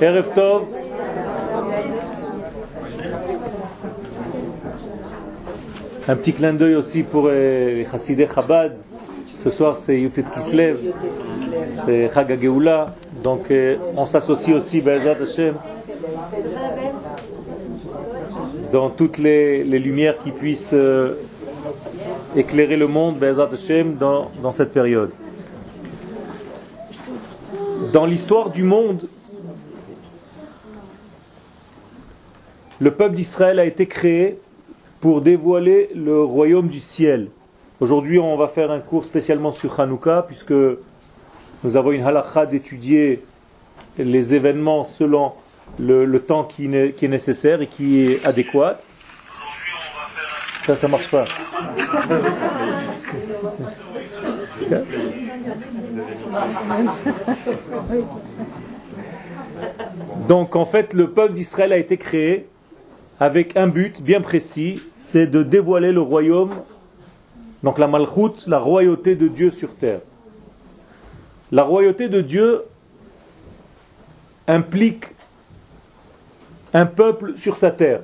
Erev Tov. Un petit clin d'œil aussi pour euh, les Chabad. Ce soir, c'est Yutet Kislev, c'est Chag Donc, euh, on s'associe aussi, Bezat Hashem, dans toutes les, lumières qui puissent euh, éclairer le monde, Bezat Hashem, dans, dans cette période. Dans l'histoire du monde, le peuple d'Israël a été créé pour dévoiler le royaume du ciel. Aujourd'hui, on va faire un cours spécialement sur Hanouka, puisque nous avons une halakha d'étudier les événements selon le, temps qui, est nécessaire et qui est adéquat. Ça, ça marche pas. Donc, en fait, le peuple d'Israël a été créé avec un but bien précis, c'est de dévoiler le royaume, donc la malchoute, la royauté de Dieu sur terre. La royauté de Dieu implique un peuple sur sa terre.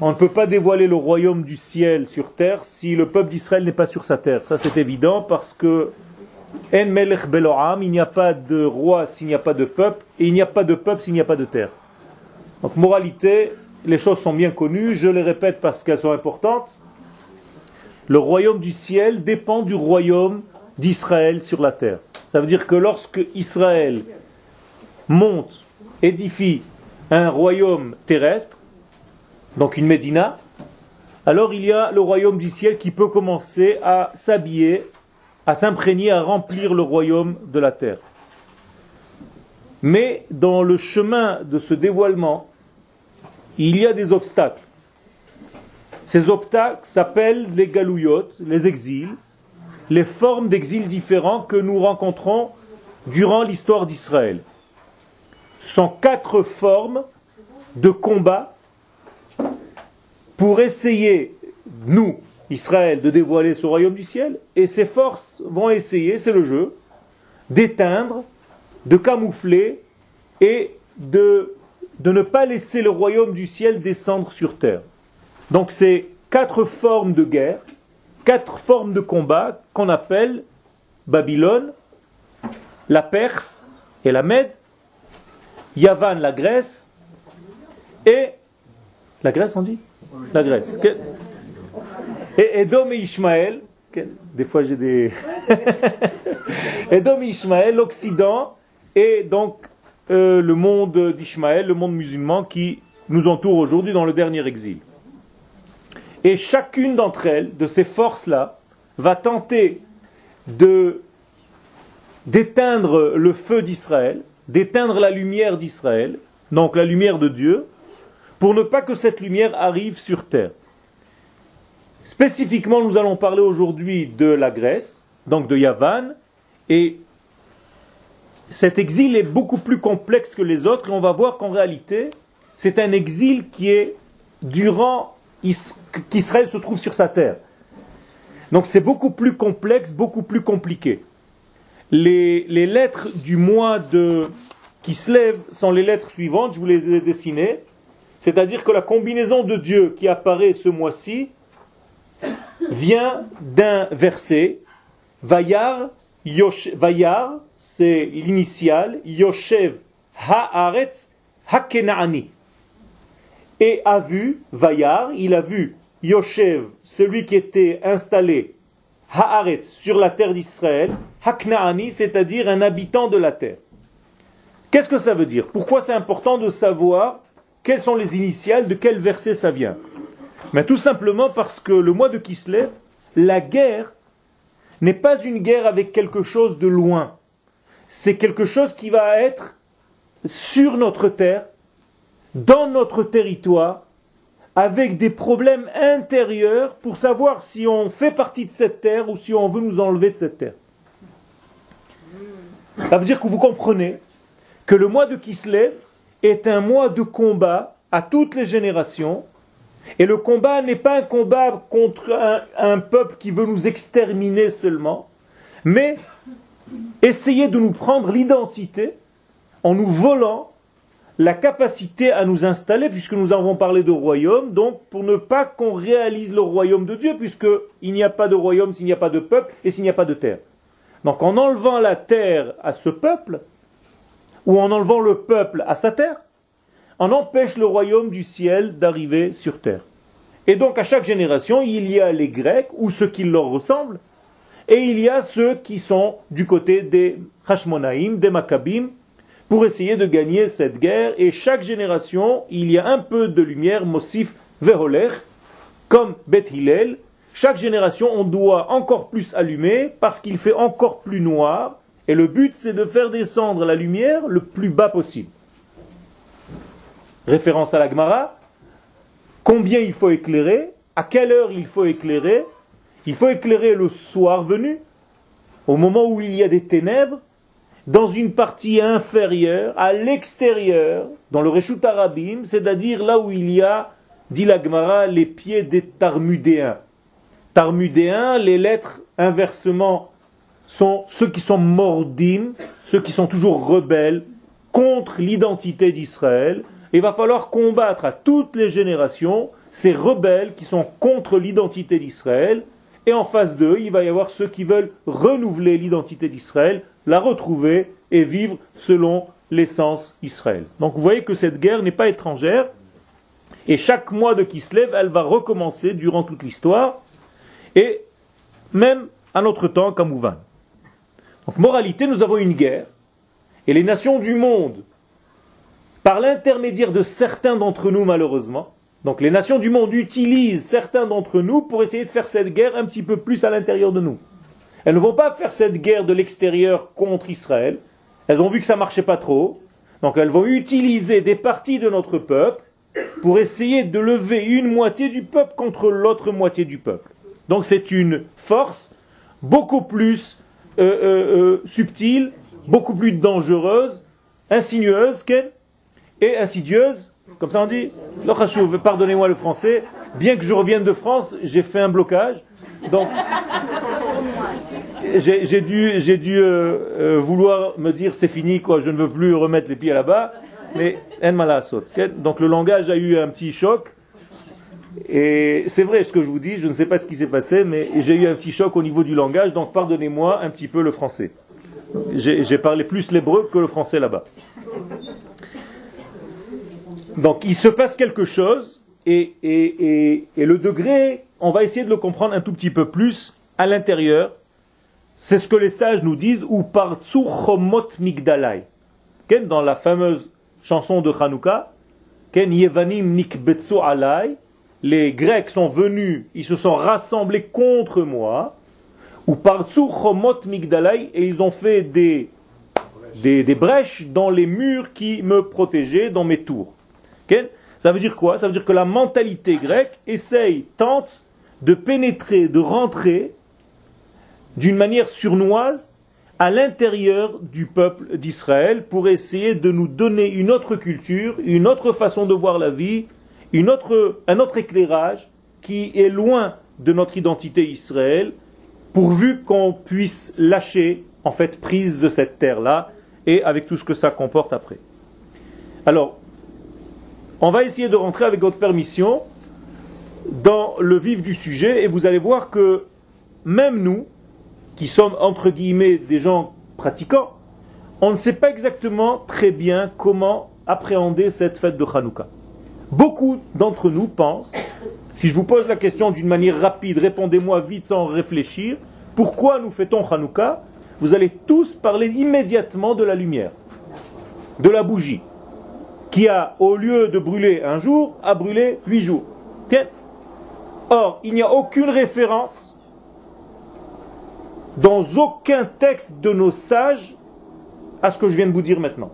On ne peut pas dévoiler le royaume du ciel sur terre si le peuple d'Israël n'est pas sur sa terre. Ça c'est évident parce que En Melech il n'y a pas de roi s'il n'y a pas de peuple, et il n'y a pas de peuple s'il n'y a pas de terre. Donc moralité, les choses sont bien connues, je les répète parce qu'elles sont importantes. Le royaume du ciel dépend du royaume d'Israël sur la terre. Ça veut dire que lorsque Israël monte, édifie un royaume terrestre, donc une Médina, alors il y a le royaume du ciel qui peut commencer à s'habiller, à s'imprégner, à remplir le royaume de la terre. Mais dans le chemin de ce dévoilement, il y a des obstacles. Ces obstacles s'appellent les galouillotes, les exils, les formes d'exil différents que nous rencontrons durant l'histoire d'Israël. Ce sont quatre formes de combat pour essayer, nous, Israël, de dévoiler ce royaume du ciel, et ces forces vont essayer, c'est le jeu, d'éteindre, de camoufler et de de ne pas laisser le royaume du ciel descendre sur terre. Donc c'est quatre formes de guerre, quatre formes de combat qu'on appelle Babylone, la Perse et la Mède, Yavan la Grèce et la Grèce on dit? La Grèce. Et Edom et Ishmaël, des fois j'ai des... Edom et Ishmaël, l'Occident, et donc euh, le monde d'Ishmaël, le monde musulman qui nous entoure aujourd'hui dans le dernier exil. Et chacune d'entre elles, de ces forces-là, va tenter de d'éteindre le feu d'Israël, d'éteindre la lumière d'Israël, donc la lumière de Dieu, pour ne pas que cette lumière arrive sur terre. Spécifiquement, nous allons parler aujourd'hui de la Grèce, donc de Yavan, et cet exil est beaucoup plus complexe que les autres et on va voir qu'en réalité, c'est un exil qui est durant qu'Israël se trouve sur sa terre. Donc c'est beaucoup plus complexe, beaucoup plus compliqué. Les, les, lettres du mois de qui se lève sont les lettres suivantes, je vous les ai dessinées. C'est-à-dire que la combinaison de Dieu qui apparaît ce mois-ci vient d'un verset, Vayar Vayar, c'est l'initial, Yoshev Haaretz Hakenaani. Et a vu, Vayar, il a vu Yoshev, celui qui était installé Haaretz, sur la terre d'Israël, Haknaani, c'est-à-dire un habitant de la terre. Qu'est-ce que ça veut dire? Pourquoi c'est important de savoir quelles sont les initiales, de quel verset ça vient? Mais Tout simplement parce que le mois de Kislev, la guerre n'est pas une guerre avec quelque chose de loin. C'est quelque chose qui va être sur notre terre, dans notre territoire, avec des problèmes intérieurs pour savoir si on fait partie de cette terre ou si on veut nous enlever de cette terre. Ça veut dire que vous comprenez que le mois de Kislev est un mois de combat à toutes les générations et le combat n'est pas un combat contre un, peuple qui veut nous exterminer seulement, mais essayer de nous prendre l'identité en nous volant la capacité à nous installer, puisque nous avons parlé de royaume, donc pour ne pas qu'on réalise le royaume de Dieu, puisqu'il n'y a pas de royaume s'il n'y a pas de peuple et s'il n'y a pas de terre. Donc en enlevant la terre à ce peuple, ou en enlevant le peuple à sa terre, on empêche le royaume du ciel d'arriver sur terre. Et donc à chaque génération, il y a les Grecs, ou ceux qui leur ressemblent, et il y a ceux qui sont du côté des Hashmonaïm, des Maccabim, pour essayer de gagner cette guerre. Et chaque génération, il y a un peu de lumière, Mosif Veholer, comme Beth Hillel. Chaque génération, on doit encore plus allumer parce qu'il fait encore plus noir. Et le but, c'est de faire descendre la lumière le plus bas possible. Référence à la Gemara. Combien il faut éclairer? À quelle heure il faut éclairer? Il faut éclairer le soir venu, au moment où il y a des ténèbres, dans une partie inférieure, à l'extérieur, dans le Reshut Arabim, c'est-à-dire là où il y a, dit la Gemara, les pieds des Tarmudéens. Tarmudéens, les lettres inversement sont ceux qui sont mordim, ceux qui sont toujours rebelles contre l'identité d'Israël. Il va falloir combattre à toutes les générations ces rebelles qui sont contre l'identité d'Israël. Et en face d'eux, il va y avoir ceux qui veulent renouveler l'identité d'Israël la retrouver et vivre selon l'essence Israël. Donc vous voyez que cette guerre n'est pas étrangère, et chaque mois de Kislev, elle va recommencer durant toute l'histoire, et même à notre temps comme Ouvan. Donc moralité, nous avons une guerre, et les nations du monde, par l'intermédiaire de certains d'entre nous malheureusement, donc les nations du monde utilisent certains d'entre nous pour essayer de faire cette guerre un petit peu plus à l'intérieur de nous. Elles ne vont pas faire cette guerre de l'extérieur contre Israël. Elles ont vu que ça marchait pas trop. Donc elles vont utiliser des parties de notre peuple pour essayer de lever une moitié du peuple contre l'autre moitié du peuple. Donc c'est une force beaucoup plus euh, euh, euh, subtile, beaucoup plus dangereuse, insinueuse et insidieuse. Comme ça on dit Pardonnez-moi le français. Bien que je revienne de France, j'ai fait un blocage. Donc, j'ai dû, euh, euh, vouloir me dire c'est fini, quoi, je ne veux plus remettre les pieds là-bas. Mais Donc le langage a eu un petit choc. Et c'est vrai ce que je vous dis, je ne sais pas ce qui s'est passé, mais j'ai eu un petit choc au niveau du langage, donc pardonnez-moi un petit peu le français. J'ai parlé plus l'hébreu que le français là-bas. Donc il se passe quelque chose, et, et, et le degré on va essayer de le comprendre un tout petit peu plus à l'intérieur. C'est ce que les sages nous disent, ou par Chomot Migdalai. Dans la fameuse chanson de Hanouka, Yevanim Nikbetsu Alai, les Grecs sont venus, ils se sont rassemblés contre moi, ou par Chomot Migdalai, et ils ont fait des, des, des, brèches dans les murs qui me protégeaient, dans mes tours. Ça veut dire quoi? Ça veut dire que la mentalité grecque essaye, tente de pénétrer, de rentrer d'une manière surnoise à l'intérieur du peuple d'Israël pour essayer de nous donner une autre culture, une autre façon de voir la vie, une autre, un autre éclairage qui est loin de notre identité Israël, pourvu qu'on puisse lâcher en fait prise de cette terre-là et avec tout ce que ça comporte après. Alors, on va essayer de rentrer avec votre permission dans le vif du sujet et vous allez voir que même nous, qui sommes entre guillemets des gens pratiquants, on ne sait pas exactement très bien comment appréhender cette fête de Hanouka. Beaucoup d'entre nous pensent, si je vous pose la question d'une manière rapide, répondez-moi vite sans réfléchir, pourquoi nous fêtons Hanouka Vous allez tous parler immédiatement de la lumière, de la bougie, qui a, au lieu de brûler un jour, a brûlé huit jours. Or, il n'y a aucune référence dans aucun texte de nos sages à ce que je viens de vous dire maintenant.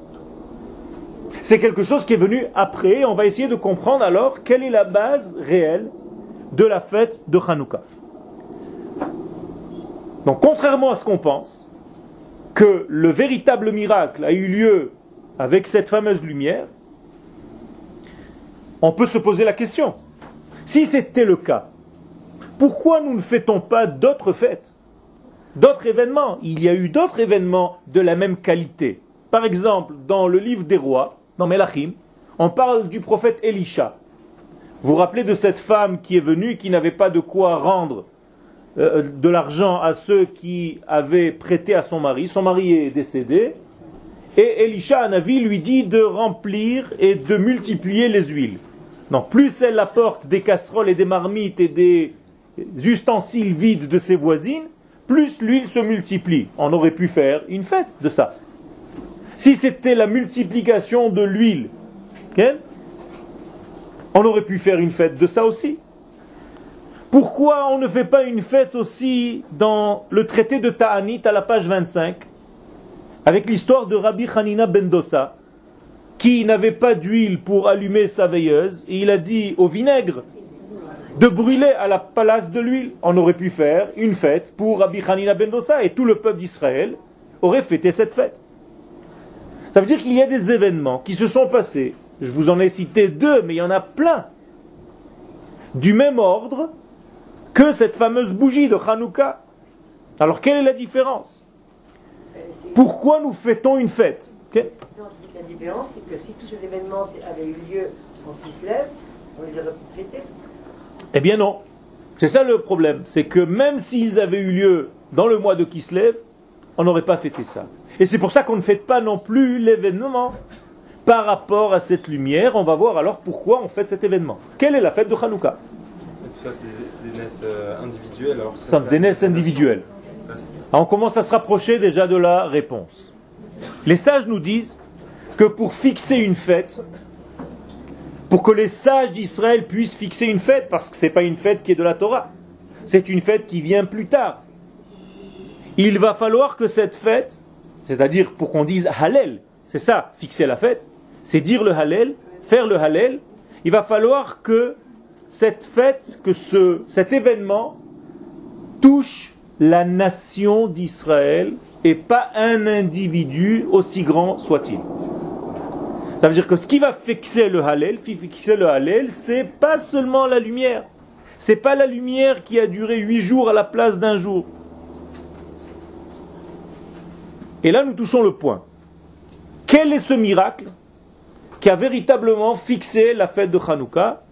C'est quelque chose qui est venu après. On va essayer de comprendre alors quelle est la base réelle de la fête de Hanouka. Donc, contrairement à ce qu'on pense, que le véritable miracle a eu lieu avec cette fameuse lumière, on peut se poser la question. Si c'était le cas, pourquoi nous ne fêtons pas d'autres fêtes D'autres événements? Il y a eu d'autres événements de la même qualité. Par exemple, dans le livre des rois, dans Melachim, on parle du prophète Elisha. Vous vous rappelez de cette femme qui est venue, qui n'avait pas de quoi rendre euh, de l'argent à ceux qui avaient prêté à son mari. Son mari est décédé. Et Elisha, un avis, lui dit de remplir et de multiplier les huiles. Donc plus elle apporte des casseroles et des marmites et des ustensiles vides de ses voisines, plus l'huile se multiplie. On aurait pu faire une fête de ça. Si c'était la multiplication de l'huile, on aurait pu faire une fête de ça aussi. Pourquoi on ne fait pas une fête aussi dans le traité de Ta'anit à la page 25 avec l'histoire de Rabbi Hanina Bendosa qui n'avait pas d'huile pour allumer sa veilleuse et il a dit au vinaigre de brûler à la place de l'huile. On aurait pu faire une fête pour Rabbi Hanina Bendosa et tout le peuple d'Israël aurait fêté cette fête. Ça veut dire qu'il y a des événements qui se sont passés. Je vous en ai cité deux, mais il y en a plein. Du même ordre que cette fameuse bougie de Hanouka. Alors quelle est la différence? Pourquoi nous fêtons une fête? Non, je dis que la différence, c'est que si tous ces événements avaient eu lieu en Kislev, on les aurait fêtés. Eh bien non. C'est ça le problème. C'est que même s'ils avaient eu lieu dans le mois de Kislev, on n'aurait pas fêté ça. Et c'est pour ça qu'on ne fête pas non plus l'événement par rapport à cette lumière. On va voir alors pourquoi on fête cet événement. Quelle est la fête de Hanouka? Tout ça, c'est des, naisses euh, individuelles. Alors Ce sont des naisses individuelles. on commence à se rapprocher déjà de la réponse. Les sages nous disent que pour fixer une fête, pour que les sages d'Israël puissent fixer une fête, parce que ce n'est pas une fête qui est de la Torah, c'est une fête qui vient plus tard. Il va falloir que cette fête, c'est-à-dire pour qu'on dise Hallel, c'est ça, fixer la fête, c'est dire le Hallel, faire le Hallel, il va falloir que cette fête, que ce, cet événement touche la nation d'Israël et pas un individu aussi grand soit-il. Ça veut dire que ce qui va fixer le Hallel, fixer le Hallel, c'est pas seulement la lumière. C'est pas la lumière qui a duré huit jours à la place d'un jour. Et là, nous touchons le point. Quel est ce miracle qui a véritablement fixé la fête de Hanouka?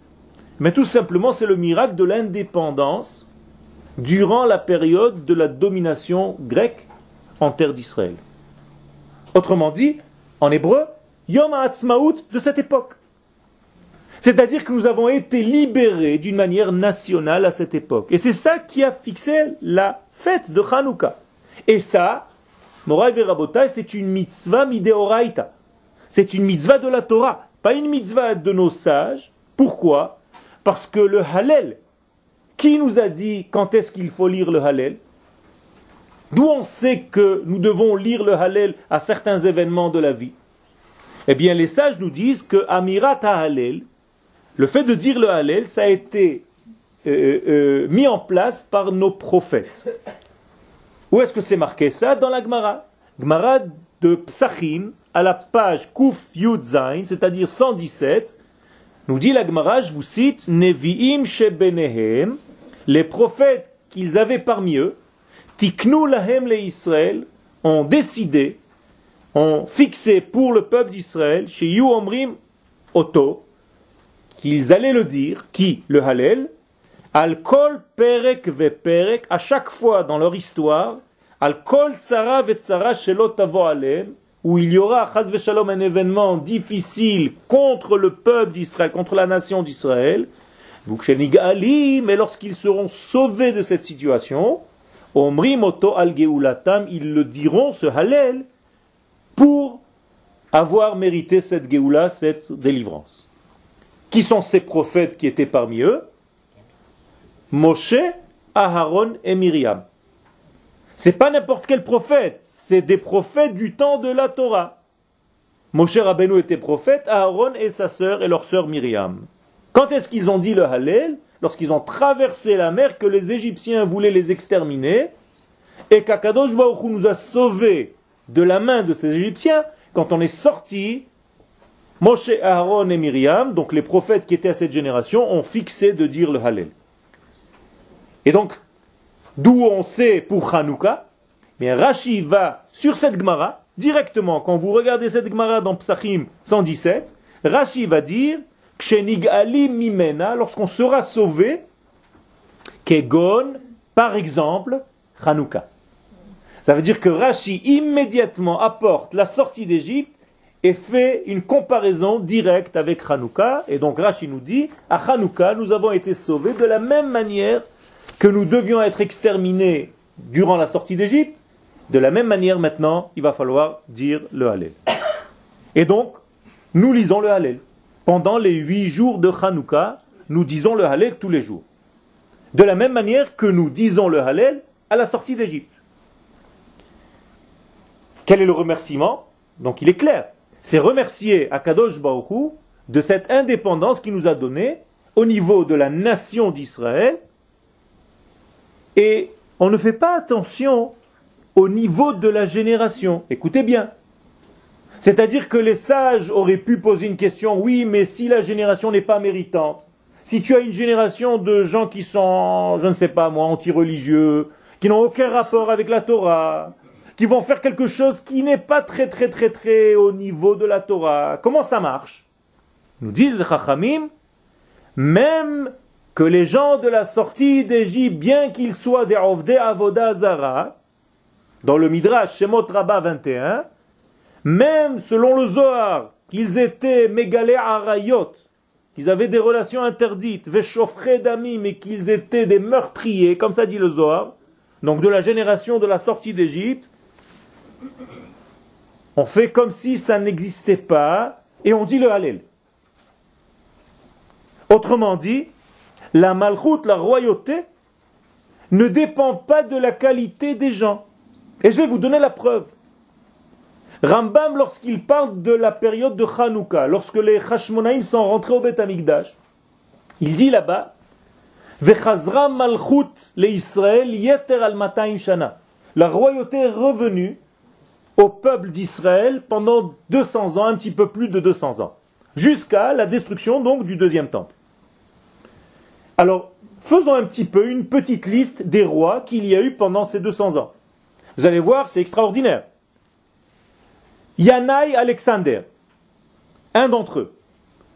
Mais tout simplement, c'est le miracle de l'indépendance durant la période de la domination grecque en terre d'Israël. Autrement dit, en hébreu, Yom HaAtzmaut de cette époque. C'est-à-dire que nous avons été libérés d'une manière nationale à cette époque. Et c'est ça qui a fixé la fête de Hanouka. Et ça, Moray Verabotai, c'est une mitzvah mideoraita. C'est une mitzvah de la Torah, pas une mitzvah de nos sages. Pourquoi? Parce que le Hallel, qui nous a dit quand est-ce qu'il faut lire le Hallel? D'où on sait que nous devons lire le Hallel à certains événements de la vie? Eh bien, les sages nous disent que Amirat Hallel, le fait de dire le Hallel, ça a été euh, euh, mis en place par nos prophètes. Où est-ce que c'est marqué ça? Dans la Gemara. Gemara de Psachim, à la page Kuf Yud Zain, c'est-à-dire 117, nous dit la Gemara, je vous cite, Nevi'im shebenehem, les prophètes qu'ils avaient parmi eux, Tiknu lahem le Israël, ont décidé ont fixé pour le peuple d'Israël, chez You Omrim Oto, qu'ils allaient le dire, qui Le Hallel, Al Kol Perek ve Perek, à chaque fois dans leur histoire, Al Kol Tsara ve Tsara Shelot Alem, où il y aura, Chaz Shalom, un événement difficile contre le peuple d'Israël, contre la nation d'Israël, mais lorsqu'ils seront sauvés de cette situation, Omrim Oto Al Geulatam, ils le diront, ce Hallel, pour avoir mérité cette Géoula, cette délivrance. Qui sont ces prophètes qui étaient parmi eux? Moshe, Aharon et Myriam. C'est pas n'importe quel prophète, c'est des prophètes du temps de la Torah. Moshe Rabbeinu était prophète, Aaron et sa sœur et leur sœur Myriam. Quand est-ce qu'ils ont dit le Hallel? Lorsqu'ils ont traversé la mer, que les Égyptiens voulaient les exterminer, et qu'Akadosh Baruch nous a sauvés de la main de ces Égyptiens, quand on est sorti, Moshe, Aaron et Myriam, donc les prophètes qui étaient à cette génération, ont fixé de dire le Hallel. Et donc, d'où on sait pour Hanouka, mais Rashi va sur cette Gemara, directement, quand vous regardez cette Gemara dans Psachim 117, Rashi va dire, Mimena, lorsqu'on sera sauvé, Kegon, par exemple, Hanouka. Ça veut dire que Rashi immédiatement apporte la sortie d'Égypte et fait une comparaison directe avec Hanouka. Et donc Rashi nous dit, à Hanouka, nous avons été sauvés de la même manière que nous devions être exterminés durant la sortie d'Égypte. De la même manière maintenant, il va falloir dire le Hallel. Et donc, nous lisons le Hallel. Pendant les huit jours de Hanouka, nous disons le Hallel tous les jours. De la même manière que nous disons le Hallel à la sortie d'Égypte. Quel est le remerciement? Donc il est clair. C'est remercier Akadosh Baruch de cette indépendance qu'il nous a donnée au niveau de la nation d'Israël. Et on ne fait pas attention au niveau de la génération. Écoutez bien. C'est-à-dire que les sages auraient pu poser une question, oui, mais si la génération n'est pas méritante, si tu as une génération de gens qui sont, je ne sais pas moi, anti-religieux, qui n'ont aucun rapport avec la Torah, qui vont faire quelque chose qui n'est pas très très très très au niveau de la Torah, comment ça marche? Nous disent les Chachamim, même que les gens de la sortie d'Égypte, bien qu'ils soient des Ovde Avoda Zara, dans le Midrash Shemot Rabba 21, même selon le Zohar, qu'ils étaient mégalé arayot, qu'ils avaient des relations interdites, Veshofre d'ami, mais qu'ils étaient des meurtriers, comme ça dit le Zohar, donc de la génération de la sortie d'Égypte, on fait comme si ça n'existait pas et on dit le Hallel. Autrement dit, la malchoute, la royauté, ne dépend pas de la qualité des gens. Et je vais vous donner la preuve. Rambam, lorsqu'il parle de la période de Hanouka, lorsque les Hashmonaïm sont rentrés au Beth Amikdash, il dit là-bas, Vechazra malchut le Israël yeter al shana. La royauté est revenue au peuple d'Israël pendant 200 ans, un petit peu plus de 200 ans, jusqu'à la destruction donc du deuxième temple. Alors, faisons un petit peu une petite liste des rois qu'il y a eu pendant ces 200 ans. Vous allez voir, c'est extraordinaire. Yanaï Alexander, un d'entre eux.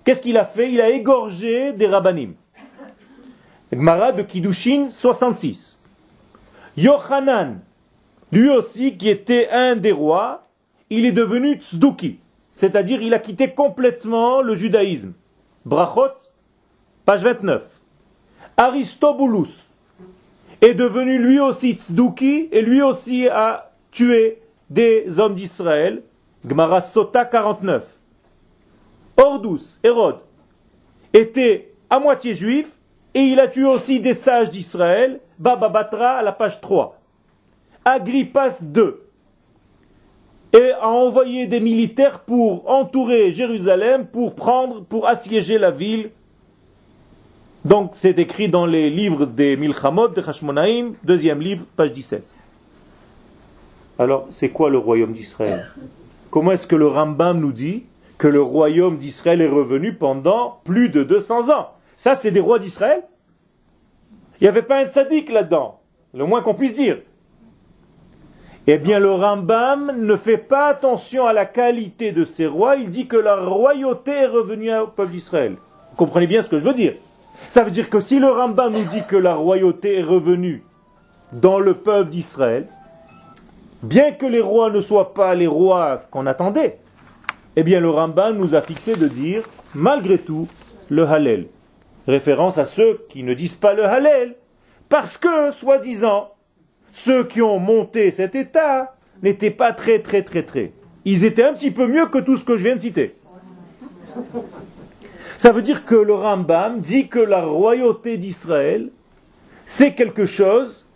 Qu'est-ce qu'il a fait? Il a égorgé des rabbinim. Gmara de Kiddushin 66. Yochanan, lui aussi qui était un des rois, il est devenu tzduki, c'est-à-dire il a quitté complètement le judaïsme. Brachot, page 29. Aristobulus est devenu lui aussi tzduki et lui aussi a tué des hommes d'Israël Gmara Sota 49. Ordus, Hérode, était à moitié juif et il a tué aussi des sages d'Israël, Baba Batra à la page 3. Agrippas II et a envoyé des militaires pour entourer Jérusalem, pour prendre, pour assiéger la ville. Donc c'est écrit dans les livres des Milchamot de Hashmonaïm, deuxième livre, page 17. Alors c'est quoi le royaume d'Israël? Comment est-ce que le Rambam nous dit que le royaume d'Israël est revenu pendant plus de 200 ans? Ça, c'est des rois d'Israël? Il n'y avait pas un tzaddik là-dedans, le moins qu'on puisse dire. Eh bien, le Rambam ne fait pas attention à la qualité de ces rois, il dit que la royauté est revenue au peuple d'Israël. Vous comprenez bien ce que je veux dire? Ça veut dire que si le Rambam nous dit que la royauté est revenue dans le peuple d'Israël, bien que les rois ne soient pas les rois qu'on attendait, eh bien le Ramban nous a fixé de dire, malgré tout, le Hallel. Référence à ceux qui ne disent pas le Hallel, parce que, soi-disant, ceux qui ont monté cet état n'étaient pas très très très très. Ils étaient un petit peu mieux que tout ce que je viens de citer. Ça veut dire que le Rambam dit que la royauté d'Israël, c'est quelque chose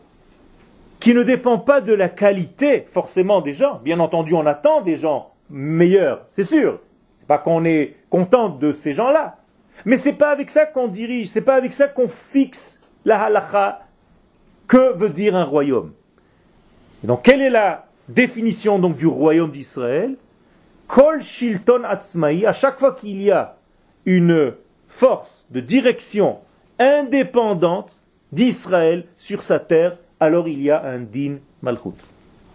qui ne dépend pas de la qualité forcément des gens. Bien entendu, on attend des gens meilleurs, c'est sûr. C'est pas qu'on est content de ces gens-là. Mais c'est pas avec ça qu'on dirige, c'est pas avec ça qu'on fixe la halacha. Que veut dire un royaume? Donc, quelle est la définition du royaume d'Israël? Kol shilton atzmaï, à chaque fois qu'il y a une force de direction indépendante d'Israël sur sa terre, alors il y a un din malchut.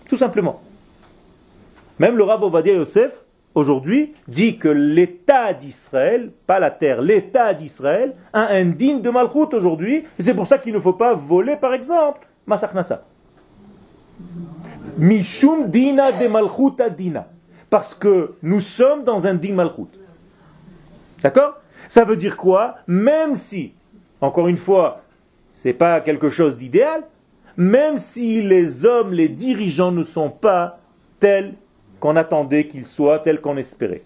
Tout simplement. Même le Rav Ovadia Yosef, aujourd'hui, dit que l'État d'Israël, pas la terre, l'État d'Israël, a un digne de Malchut aujourd'hui, c'est pour ça qu'il ne faut pas voler, par exemple, Masak Nassa. Mishum dina de Malchut dina. Parce que nous sommes dans un din Malchut. D'accord? Ça veut dire quoi? Même si, encore une fois, c'est pas quelque chose d'idéal, même si les hommes, les dirigeants ne sont pas tels qu'on attendait qu'ils soient, tels qu'on espérait.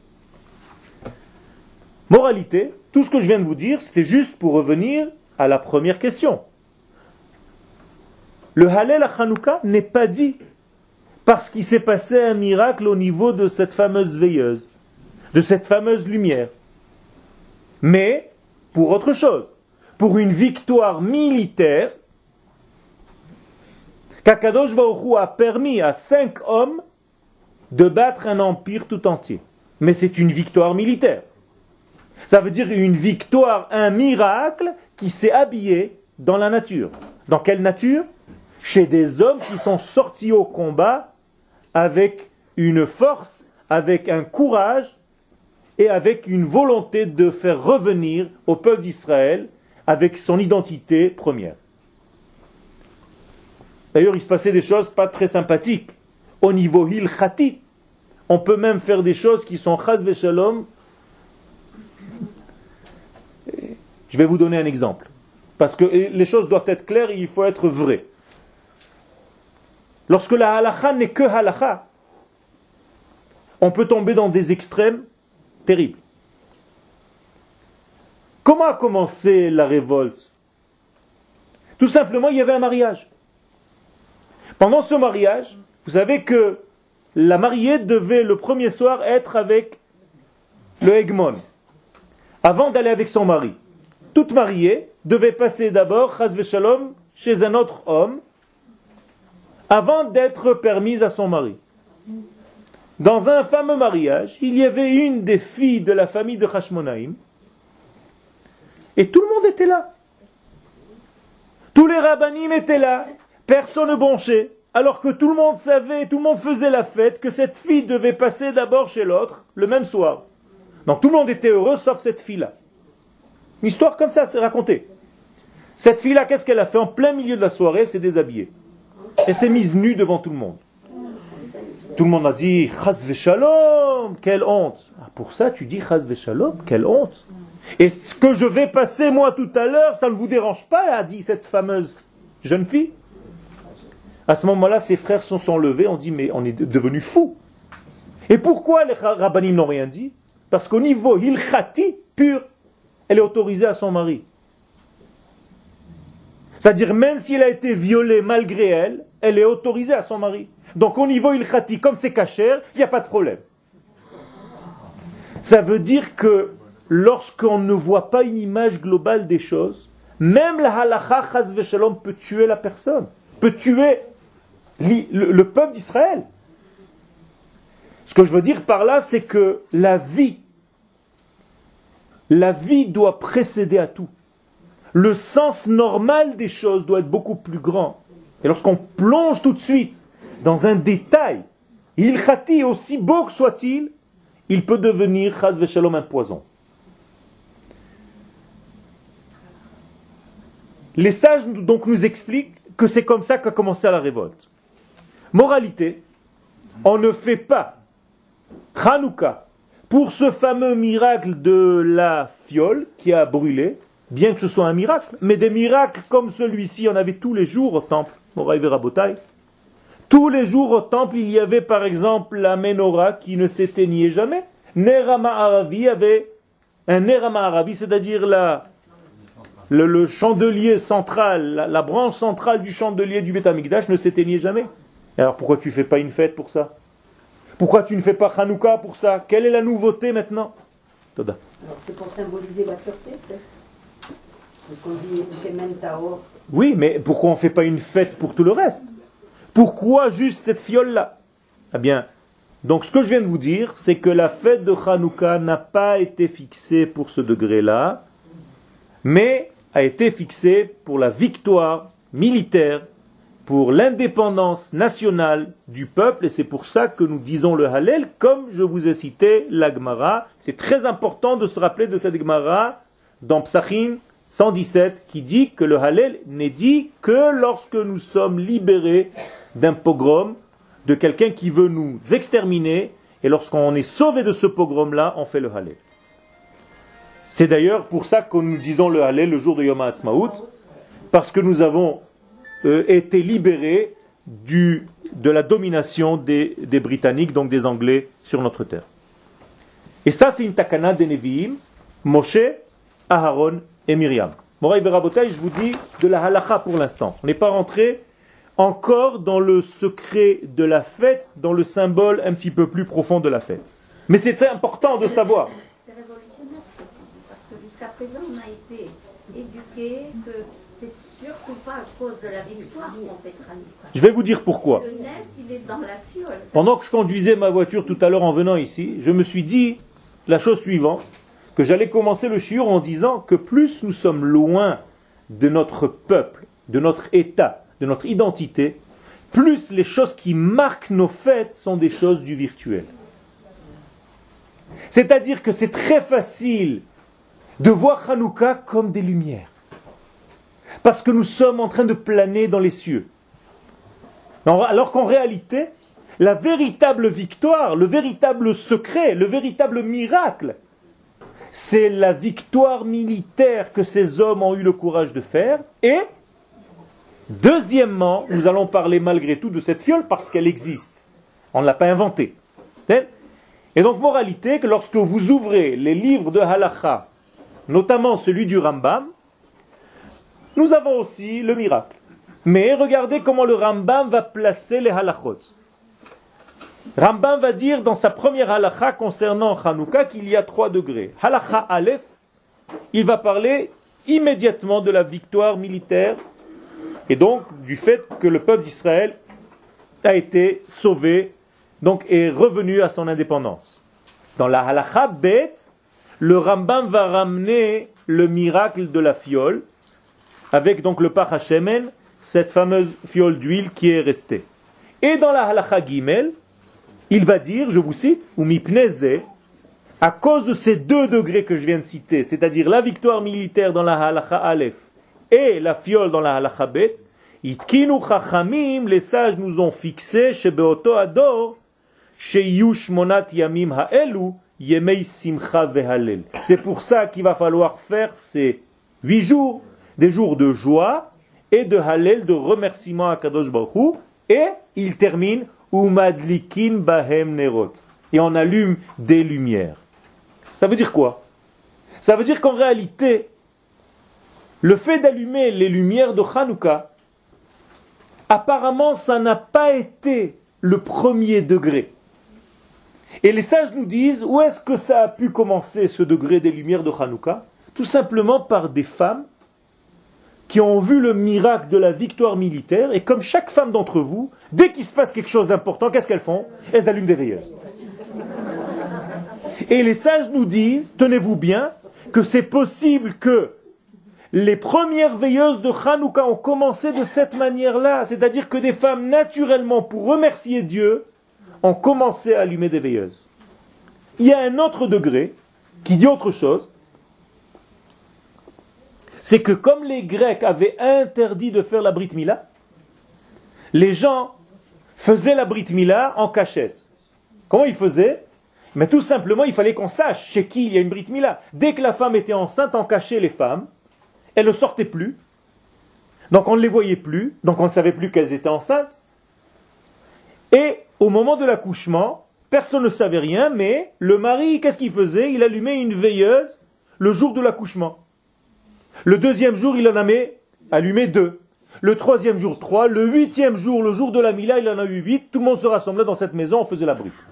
Moralité, tout ce que je viens de vous dire, c'était juste pour revenir à la première question. Le Halel à Hanouka n'est pas dit parce qu'il s'est passé un miracle au niveau de cette fameuse veilleuse, de cette fameuse lumière. Mais pour autre chose, pour une victoire militaire qu'Akadosh Baruch a permis à cinq hommes de battre un empire tout entier. Mais c'est une victoire militaire. Ça veut dire une victoire, un miracle qui s'est habillé dans la nature. Dans quelle nature? Chez des hommes qui sont sortis au combat avec une force, avec un courage et avec une volonté de faire revenir au peuple d'Israël avec son identité première. D'ailleurs, il se passait des choses pas très sympathiques. Au niveau hilchati, on peut même faire des choses qui sont chas shalom. Je vais vous donner un exemple. Parce que les choses doivent être claires et il faut être vrai. Lorsque la halakha n'est que halakha, on peut tomber dans des extrêmes terribles. Comment a commencé la révolte? Tout simplement, il y avait un mariage. Pendant ce mariage, vous savez que la mariée devait le premier soir être avec le hegmon, avant d'aller avec son mari. Toute mariée devait passer d'abord, chez un autre homme, avant d'être permise à son mari. Dans un fameux mariage, il y avait une des filles de la famille de Hashmonaïm, et tout le monde était là. Tous les rabbinim étaient là, personne ne bronchait alors que tout le monde savait, tout le monde faisait la fête, que cette fille devait passer d'abord chez l'autre le même soir. Donc tout le monde était heureux sauf cette fille-là. Une histoire comme ça, c'est raconté. Cette fille-là, qu'est-ce qu'elle a fait en plein milieu de la soirée? S'est déshabillée. Elle s'est mise nue devant tout le monde. Tout le monde a dit Chaz shalom, quelle honte. Ah, pour ça, tu dis Chaz shalom, quelle honte. Et ce que je vais passer moi tout à l'heure, ça ne vous dérange pas, a dit cette fameuse jeune fille? À ce moment-là, ses frères se sont levés, on dit, mais on est devenu fou. Et pourquoi les rabbinim n'ont rien dit? Parce qu'au niveau ilchati pur, elle est autorisée à son mari. C'est-à-dire, même si elle a été violée malgré elle, elle est autorisée à son mari. Donc au niveau ilchati, comme c'est cachère, il n'y a pas de problème. Ça veut dire que lorsqu'on ne voit pas une image globale des choses, même la halacha chas peut tuer la personne, peut tuer le, peuple d'Israël. Ce que je veux dire par là, c'est que la vie, la vie doit précéder à tout. Le sens normal des choses doit être beaucoup plus grand. Et lorsqu'on plonge tout de suite dans un détail, il khati, aussi beau que soit-il, il peut devenir chaz un poison. Les sages donc nous expliquent que c'est comme ça qu'a commencé la révolte. Moralité, on ne fait pas Hanouka pour ce fameux miracle de la fiole qui a brûlé, bien que ce soit un miracle, mais des miracles comme celui-ci, on avait tous les jours au temple, Tous les jours au temple, il y avait par exemple la menorah qui ne s'éteignait jamais. Nerama Aravi avait un Nerama Aravi, c'est-à-dire la, le, chandelier central, la, branche centrale du chandelier du Betamikdash ne s'éteignait jamais alors pourquoi tu ne fais pas une fête pour ça? Pourquoi tu ne fais pas Hanouka pour ça? Quelle est la nouveauté maintenant? Alors c'est pour symboliser la pureté, Oui, mais pourquoi on ne fait pas une fête pour tout le reste? Pourquoi juste cette fiole-là Eh bien, donc ce que je viens de vous dire, c'est que la fête de Hanouka n'a pas été fixée pour ce degré-là, mais a été fixée pour la victoire militaire pour l'indépendance nationale du peuple, et c'est pour ça que nous disons le Hallel, comme je vous ai cité l'Agmara. C'est très important de se rappeler de cette Agmara dans Psachim 117, qui dit que le Hallel n'est dit que lorsque nous sommes libérés d'un pogrom, de quelqu'un qui veut nous exterminer, et lorsqu'on est sauvé de ce pogrom-là, on fait le Hallel. C'est d'ailleurs pour ça que nous disons le Hallel le jour de Yom HaAtzmaut, parce que nous avons euh, été libérés du, de la domination des, des, Britanniques, donc des Anglais, sur notre terre. Et ça, c'est une takana des Nevi'im, Moshe, Aharon et Myriam. Moraï Verabotai, je vous dis de la halacha pour l'instant. On n'est pas rentré encore dans le secret de la fête, dans le symbole un petit peu plus profond de la fête. Mais c'est important de savoir. C'est révolutionnaire parce que jusqu'à présent, on a été éduqués que surtout pas à cause de la victoire qu'on fait Hanouka. Je vais vous dire pourquoi. Le Nes, il est dans la fiole. Pendant que je conduisais ma voiture tout à l'heure en venant ici, je me suis dit la chose suivante, que j'allais commencer le shiur en disant que plus nous sommes loin de notre peuple, de notre état, de notre identité, plus les choses qui marquent nos fêtes sont des choses du virtuel. C'est-à-dire que c'est très facile de voir Hanouka comme des lumières. Parce que nous sommes en train de planer dans les cieux. Alors qu'en réalité, la véritable victoire, le véritable secret, le véritable miracle, c'est la victoire militaire que ces hommes ont eu le courage de faire. Et, deuxièmement, nous allons parler malgré tout de cette fiole parce qu'elle existe. On ne l'a pas inventée. Et donc, moralité, que lorsque vous ouvrez les livres de Halacha, notamment celui du Rambam, nous avons aussi le miracle. Mais regardez comment le Rambam va placer les halachot. Rambam va dire dans sa première halacha concernant Hanouka qu'il y a trois degrés. Halacha Aleph, il va parler immédiatement de la victoire militaire et donc du fait que le peuple d'Israël a été sauvé donc est revenu à son indépendance. Dans la halacha Bet, le Rambam va ramener le miracle de la fiole avec donc le Pachashemen, cette fameuse fiole d'huile qui est restée. Et dans la halacha Gimel, il va dire, je vous cite, ou mipneze, à cause de ces deux degrés que je viens de citer, c'est-à-dire la victoire militaire dans la halacha Aleph et la fiole dans la halacha Bet, itkinu chachamim, les sages nous ont fixé chez Beoto Ador, chez Yush Monat Yamim Haelu, Yemei Simcha Vehalel. C'est pour ça qu'il va falloir faire ces huit jours, des jours de joie et de Halel, de remerciement à Kadosh Baruch et il termine Umadlikin Bahem Nerot. Et on allume des lumières. Ça veut dire quoi? Ça veut dire qu'en réalité, le fait d'allumer les lumières de Hanouka, apparemment, ça n'a pas été le premier degré. Et les sages nous disent, où est-ce que ça a pu commencer ce degré des lumières de Hanouka? Tout simplement par des femmes qui ont vu le miracle de la victoire militaire, et comme chaque femme d'entre vous, dès qu'il se passe quelque chose d'important, qu'est-ce qu'elles font? Elles allument des veilleuses. Et les sages nous disent, tenez-vous bien, que c'est possible que les premières veilleuses de Hanouka ont commencé de cette manière-là, c'est-à-dire que des femmes, naturellement, pour remercier Dieu, ont commencé à allumer des veilleuses. Il y a un autre degré qui dit autre chose, c'est que comme les Grecs avaient interdit de faire la Brit Mila, les gens faisaient la Brit Mila en cachette. Comment ils faisaient? Mais tout simplement, il fallait qu'on sache chez qui il y a une Brit Mila. Dès que la femme était enceinte, on cachait les femmes, elles ne sortaient plus, donc on ne les voyait plus, donc on ne savait plus qu'elles étaient enceintes. Et au moment de l'accouchement, personne ne savait rien, mais le mari, qu'est-ce qu'il faisait? Il allumait une veilleuse le jour de l'accouchement. Le deuxième jour, il en a allumé deux. Le troisième jour, trois. Le huitième jour, le jour de la Mila, il en a eu huit. Tout le monde se rassemblait dans cette maison, on faisait la brite.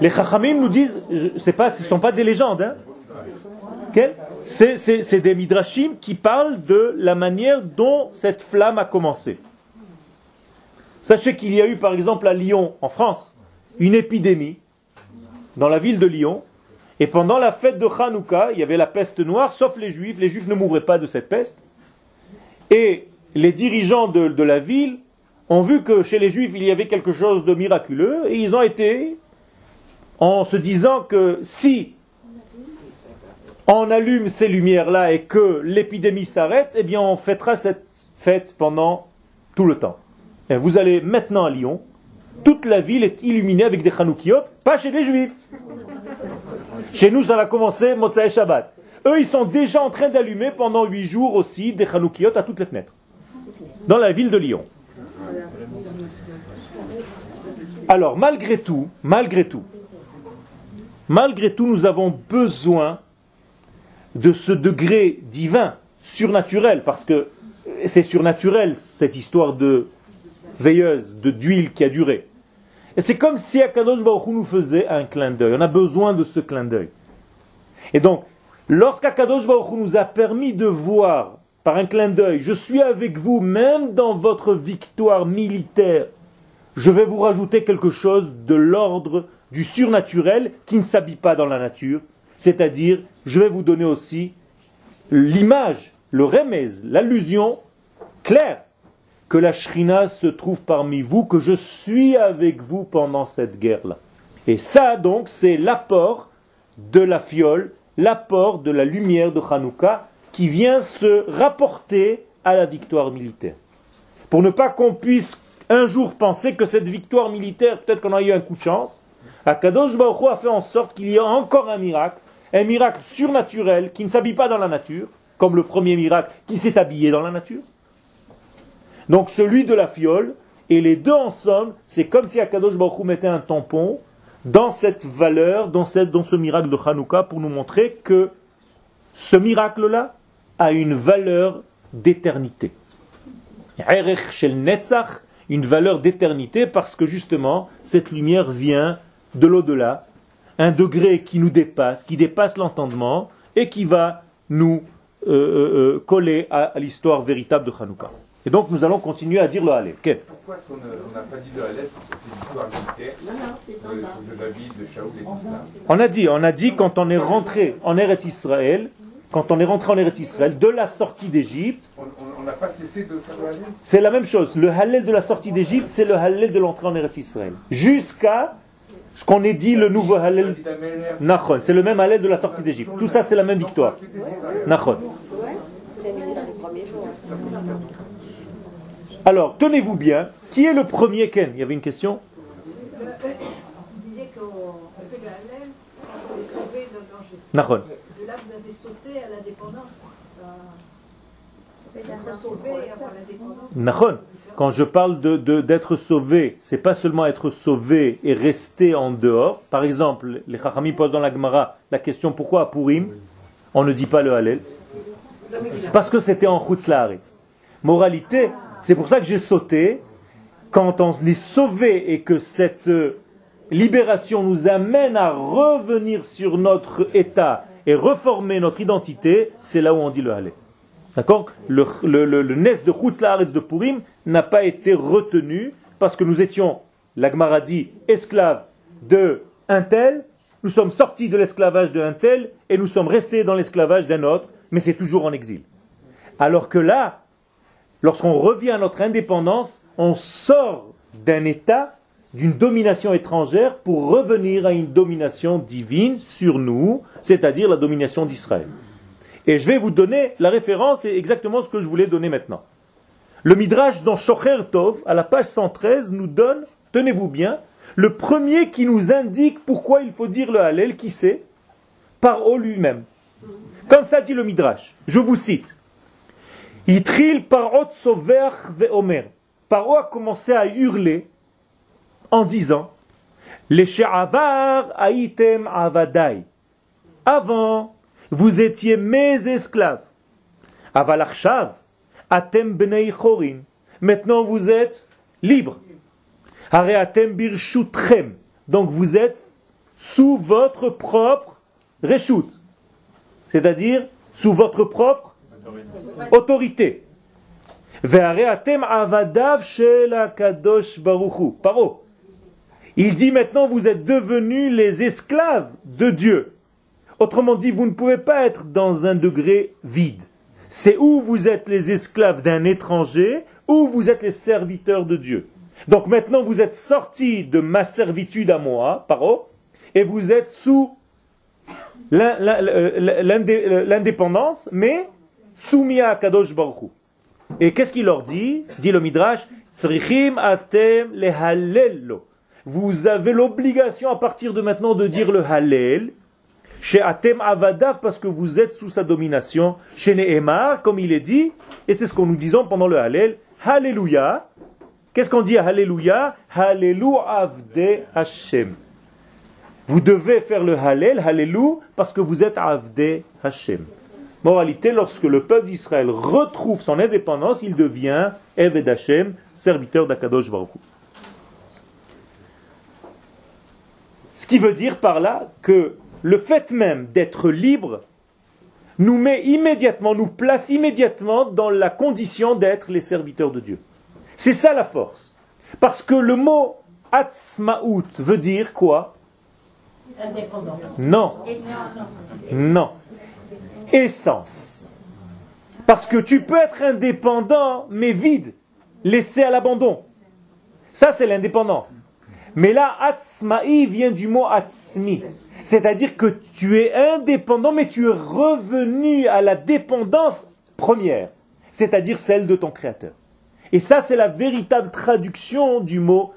Les Chachamim nous disent, pas, ce ne sont pas des légendes, hein. c'est des midrashim qui parlent de la manière dont cette flamme a commencé. Sachez qu'il y a eu par exemple à Lyon, en France, une épidémie dans la ville de Lyon et pendant la fête de Hanouka, il y avait la peste noire, sauf les juifs. Les juifs ne mourraient pas de cette peste. Et les dirigeants de, la ville ont vu que chez les Juifs il y avait quelque chose de miraculeux et ils ont été en se disant que si on allume ces lumières-là et que l'épidémie s'arrête, eh bien on fêtera cette fête pendant tout le temps. Et vous allez maintenant à Lyon, toute la ville est illuminée avec des Hanoukiot, pas chez les Juifs. Chez nous, ça va commencer Motsai Shabbat. Eux, ils sont déjà en train d'allumer pendant huit jours aussi des Hanoukiot à toutes les fenêtres. Dans la ville de Lyon. Alors, malgré tout, malgré tout, malgré tout, nous avons besoin de ce degré divin, surnaturel, parce que c'est surnaturel cette histoire de veilleuse, de d'huile qui a duré. Et c'est comme si Akadosh Baruch nous faisait un clin d'œil. On a besoin de ce clin d'œil. Et donc, lorsqu'Akadosh Baruch nous a permis de voir par un clin d'œil, je suis avec vous même dans votre victoire militaire, je vais vous rajouter quelque chose de l'ordre du surnaturel qui ne s'habille pas dans la nature, c'est-à-dire je vais vous donner aussi l'image, le remez, l'allusion claire que la shrina se trouve parmi vous, que je suis avec vous pendant cette guerre-là. Et ça, donc, c'est l'apport de la fiole, l'apport de la lumière de Hanouka qui vient se rapporter à la victoire militaire. Pour ne pas qu'on puisse un jour penser que cette victoire militaire, peut-être qu'on a eu un coup de chance, Akadosh Baruch a fait en sorte qu'il y a encore un miracle, un miracle surnaturel qui ne s'habille pas dans la nature, comme le premier miracle qui s'est habillé dans la nature. Donc celui de la fiole, et les deux ensemble, c'est comme si Akadosh Baruch Hu mettait un tampon dans cette valeur, dans, ce miracle de Hanouka, pour nous montrer que ce miracle-là a une valeur d'éternité. Une valeur d'éternité parce que justement, cette lumière vient de l'au-delà, un degré qui nous dépasse, qui dépasse l'entendement et qui va nous euh, euh, euh, coller à, à l'histoire véritable de Hanouka. Et donc nous allons continuer à dire le Hallel. Ok. Pourquoi est-ce qu'on n'a pas dit le ça. On a dit, on a dit quand on est rentré en Eretz Israël, quand on est rentré en Eretz Israël, de la sortie d'Égypte, On- n'a pas cessé de faire le Halel c'est la même chose. Le Hallel de la sortie d'Égypte, c'est le Hallel de l'entrée en Eretz Israël. Jusqu'à ce qu'on ait dit le nouveau Hallel Nachon. C'est le même Hallel de la sortie d'Égypte. Tout ça, c'est la même victoire. Nachon. Alors, tenez-vous bien. Qui est le premier Ken? Il y avait une question? Vous disiez qu'on fait le Hallel pour les sauver d'un danger. Nachon. De là, vous avez sauté à l'indépendance. Quand je parle de, de- d'être sauvé, c'est pas seulement être sauvé et rester en dehors. Par exemple, les Chachamim posent dans la Gemara la question pourquoi à Purim on ne dit pas le Hallel? Parce que c'était en Chutz Laaretz. Moralité, c'est pour ça que j'ai sauté. Quand on est sauvé et que cette euh, libération nous amène à revenir sur notre état et reformer notre identité, c'est là où on dit le Hallel. D'accord? Le, le, le, le Nes de de Purim n'a pas été retenu parce que nous étions, l'Agmara dit, esclaves de un tel, nous sommes sortis de l'esclavage de un tel et nous sommes restés dans l'esclavage d'un autre, mais c'est toujours en exil. Alors que là, lorsqu'on revient à notre indépendance, on sort d'un état, d'une domination étrangère pour revenir à une domination divine sur nous, c'est-à-dire la domination d'Israël. Et je vais vous donner la référence et exactement ce que je voulais donner maintenant. Le Midrash dans Shocher Tov, à la page 113, nous donne, tenez-vous bien, le premier qui nous indique pourquoi il faut dire le Hallel, qui c'est? Paro lui-même. Comme ça dit le Midrash. Je vous cite. Parot sover ve'omer. Paro a commencé à hurler en disant Les she'avar aitem avadai. Avant, vous étiez mes esclaves. Aval achshav, atem bnei chorin. Maintenant, vous êtes libres. Hare atem birshutchem. Donc, vous êtes sous votre propre reshut. C'est-à-dire, sous votre propre autorité. Avadav baruchu. Paro. Il dit maintenant, vous êtes devenus les esclaves de Dieu. Autrement dit, vous ne pouvez pas être dans un degré vide. C'est où vous êtes les esclaves d'un étranger, ou vous êtes les serviteurs de Dieu. Donc maintenant vous êtes sortis de ma servitude à moi, paro, et vous êtes sous l'in- l'in- l'indé- l'indépendance, mais Et qu'est-ce qu'il leur dit Dit le Midrash, atem lehalello. Vous avez l'obligation à partir de maintenant de dire le Hallel, chez Atem Avadav parce que vous êtes sous sa domination, chez Nehemar, comme il est dit, et c'est ce qu'on nous disons pendant le Hallel, Alléluia. Qu'est-ce qu'on dit à Alléluia Hallelu Avde Hashem. Vous devez faire le Hallel, Hallelu, parce que vous êtes Avde Hashem. Moralité, lorsque le peuple d'Israël retrouve son indépendance, il devient Eved Hashem, serviteur d'Akadosh Baruch Hu. Ce qui veut dire par là que le fait même d'être libre nous met immédiatement, nous place immédiatement dans la condition d'être les serviteurs de Dieu. C'est ça la force. Parce que le mot Atzmaout veut dire quoi? Indépendant. Non. Non. Essence. Parce que tu peux être indépendant, mais vide, laissé à l'abandon. Ça, c'est l'indépendance. Mais là, atzma'i vient du mot atzmi. C'est-à-dire que tu es indépendant, mais tu es revenu à la dépendance première. C'est-à-dire celle de ton créateur. Et ça, c'est la véritable traduction du mot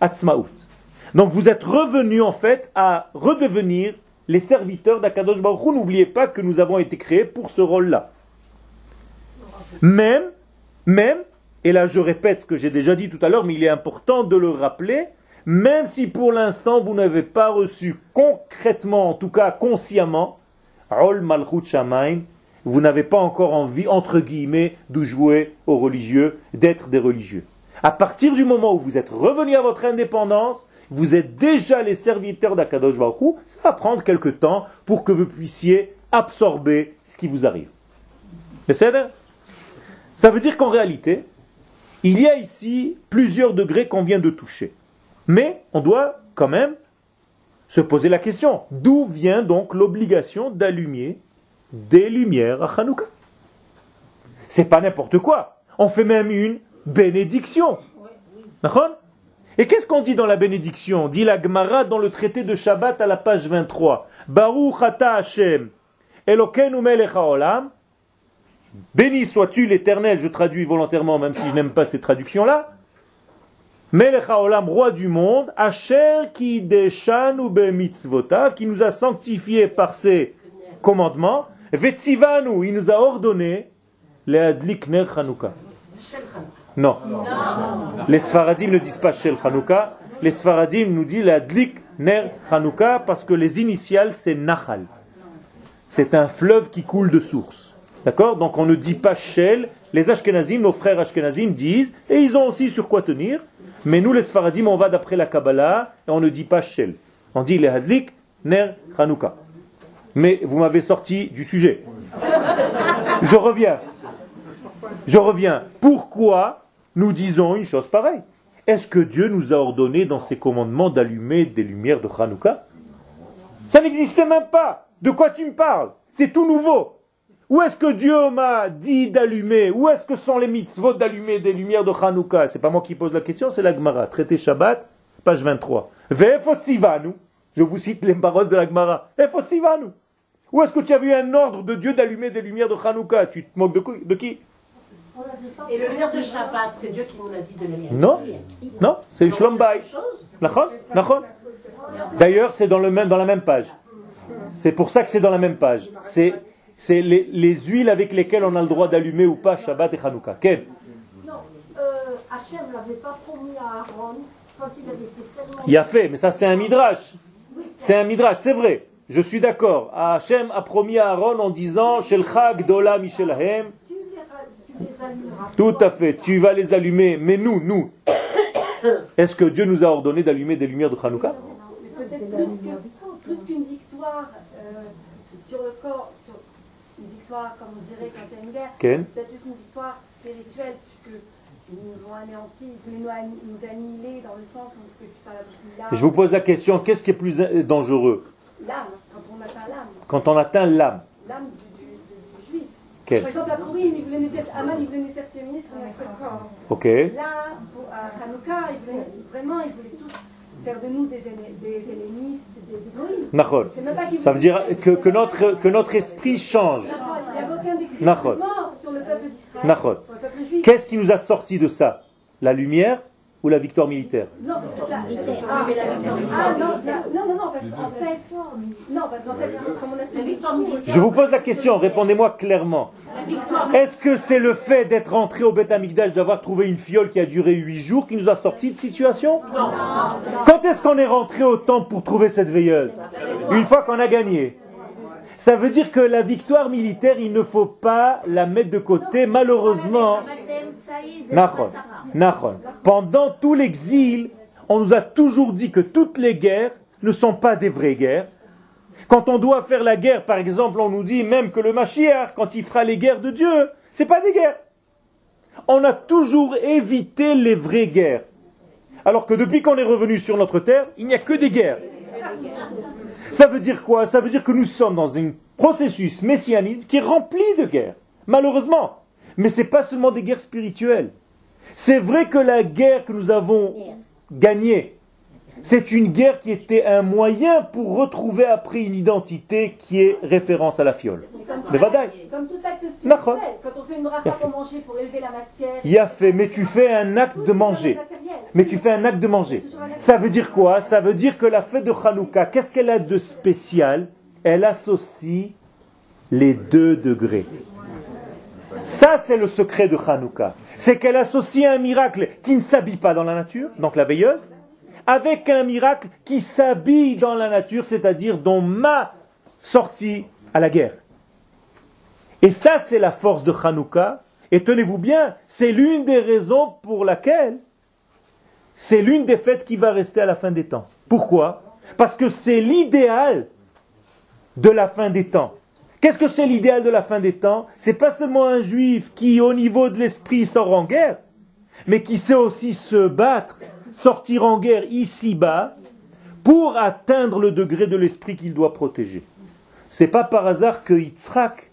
atzmaout. Donc vous êtes revenu en fait à redevenir les serviteurs d'Akadosh Baruch. N'oubliez pas que nous avons été créés pour ce rôle-là. Même, même, et là je répète ce que j'ai déjà dit tout à l'heure, mais il est important de le rappeler, même si pour l'instant vous n'avez pas reçu concrètement, en tout cas consciemment, Ol Malchut Shamaim, vous n'avez pas encore envie, entre guillemets, de jouer aux religieux, d'être des religieux. À partir du moment où vous êtes revenu à votre indépendance, vous êtes déjà les serviteurs d'Akadosh Baruch ça va prendre quelque temps pour que vous puissiez absorber ce qui vous arrive. Ça veut dire qu'en réalité, il y a ici plusieurs degrés qu'on vient de toucher. Mais on doit quand même se poser la question, d'où vient donc l'obligation d'allumer des lumières à Hanouka? C'est pas n'importe quoi. On fait même une bénédiction. Et qu'est-ce qu'on dit dans la bénédiction? Dit la Gemara dans le traité de Shabbat à la page 23. Baruch ata Hashem, Elokeinu melech haolam, Béni sois-tu l'éternel, je traduis volontairement, même si je n'aime pas ces traductions-là. Melech haolam, roi du monde, Asher ki deshanu mitzvotav, qui nous a sanctifiés par ses commandements, Vetzivanu, il nous a ordonné, le adlik ner. Non. Les Sfaradim ne disent pas Shel Chanukah, les Sfaradim nous disent le adlik ner Chanukah parce que les initiales c'est Nahal. C'est un fleuve qui coule de source. D'accord? Donc on ne dit pas Shel. Les Ashkenazim, nos frères Ashkenazim disent, et ils ont aussi sur quoi tenir, mais nous les Sfaradim, on va d'après la Kabbalah, et on ne dit pas Shel. On dit le Hadlik Ner Hanouka. Mais vous m'avez sorti du sujet. Je reviens. Je reviens. Pourquoi nous disons une chose pareille? Est-ce que Dieu nous a ordonné dans ses commandements d'allumer des lumières de Hanouka? Ça n'existait même pas. De quoi tu me parles? C'est tout nouveau. Où est-ce que Dieu m'a dit d'allumer? Où est-ce que sont les mitzvot d'allumer des lumières de Hanouka? C'est pas moi qui pose la question, c'est la Gemara. Traité Shabbat, page 23. Ve'efotzivanu. Je vous cite les paroles de la Gemara. Efotzivanu. Où est-ce que tu as vu un ordre de Dieu d'allumer des lumières de Hanouka? Tu te moques de qui? Et le lumière de Shabbat, c'est Dieu qui nous a dit de le lire. Non, non, c'est une Nachon? D'ailleurs, c'est dans, le même, dans la même page. C'est pour ça que c'est dans la même page. C'est, c'est les, les huiles avec lesquelles on a le droit d'allumer ou pas Shabbat et Hanouka. Ken? Non, euh, Hachem ne l'avait pas promis à Aaron quand il avait été tellement. Il a fait, mais ça c'est un midrash. C'est un midrash, c'est vrai. Je suis d'accord. Hachem a promis à Aaron en disant Shelcha Gdola Mishelahem. Tu les, ra- tu les allumeras. Tout à fait, tu vas les allumer. Mais nous, nous, est-ce que Dieu nous a ordonné d'allumer des lumières de Hanouka? Peut-être plus qu'une victoire euh, sur le corps, sur une victoire, comme on dirait quand il y a une guerre. C'est peut-être plus une victoire spirituelle, puisque ils nous ont anéantis, ils voulaient nous, nous annihiler dans le sens où que tu fais l'âme. Je vous pose la question, qu'est-ce qui est plus dangereux? L'âme, quand on atteint l'âme, quand on atteint l'âme l'âme du, du- du- du juif. Par exemple, la Purim, il voulait nécessaire- Aman, il voulait nécessairement terminer sur notre corps. Ok. Là, à Hanouka, il voulait, vraiment, il voulait tous faire de nous des, des hellénistes, des, des goïms. Nachon. C'est même pas qu'il Ça veut dire que, que notre, que notre esprit change. Il n'y avait aucun décret mort sur le peuple d'Israël, sur le peuple juif. Qu'est-ce qui nous a sorti de ça? La lumière? Ou la victoire militaire? Non, c'est peut-être la- Ah, mais la victoire Ah, non, la- non, non, non, parce qu'en fait, non, parce qu'en fait, comme on a La victoire militaire. Je vous pose la question, répondez-moi clairement. Est-ce que c'est le fait d'être rentré au Beth Amikdash, d'avoir trouvé une fiole qui a duré huit jours, qui nous a sorti de situation? Quand est-ce qu'on est rentré au temple pour trouver cette veilleuse? Une fois qu'on a gagné. Ça veut dire que la victoire militaire, il ne faut pas la mettre de côté, malheureusement. Pendant tout l'exil, on nous a toujours dit que toutes les guerres ne sont pas des vraies guerres. Quand on doit faire la guerre, par exemple, on nous dit même que le Mashiach, quand il fera les guerres de Dieu, c'est pas des guerres. On a toujours évité les vraies guerres. Alors que depuis qu'on est revenu sur notre terre, il n'y a que des guerres. Ça veut dire quoi? Ça veut dire que nous sommes dans un processus messianique qui est rempli de guerres. Malheureusement. Mais ce n'est pas seulement des guerres spirituelles. C'est vrai que la guerre que nous avons gagnée, c'est une guerre qui était un moyen pour retrouver après une identité qui est référence à la fiole. Mais comme tout acte spirituel, quand on fait une bracha pour manger, pour élever la matière, Il a fait, mais tu fais un acte de manger. Mais tu fais un acte de manger. Ça veut dire quoi? Ça veut dire que la fête de Hanouka, qu'est-ce qu'elle a de spécial? Elle associe les deux degrés. Ça, c'est le secret de Hanouka. C'est qu'elle associe un miracle qui ne s'habille pas dans la nature, donc la veilleuse, avec un miracle qui s'habille dans la nature, c'est-à-dire dans ma sortie à la guerre. Et ça, c'est la force de Hanouka. Et tenez-vous bien, c'est l'une des raisons pour laquelle c'est l'une des fêtes qui va rester à la fin des temps. Pourquoi? Parce que c'est l'idéal de la fin des temps. Qu'est-ce que c'est l'idéal de la fin des temps? C'est pas seulement un juif qui, au niveau de l'esprit, sort en guerre, mais qui sait aussi se battre, sortir en guerre ici-bas, pour atteindre le degré de l'esprit qu'il doit protéger. C'est pas par hasard que Yitzhak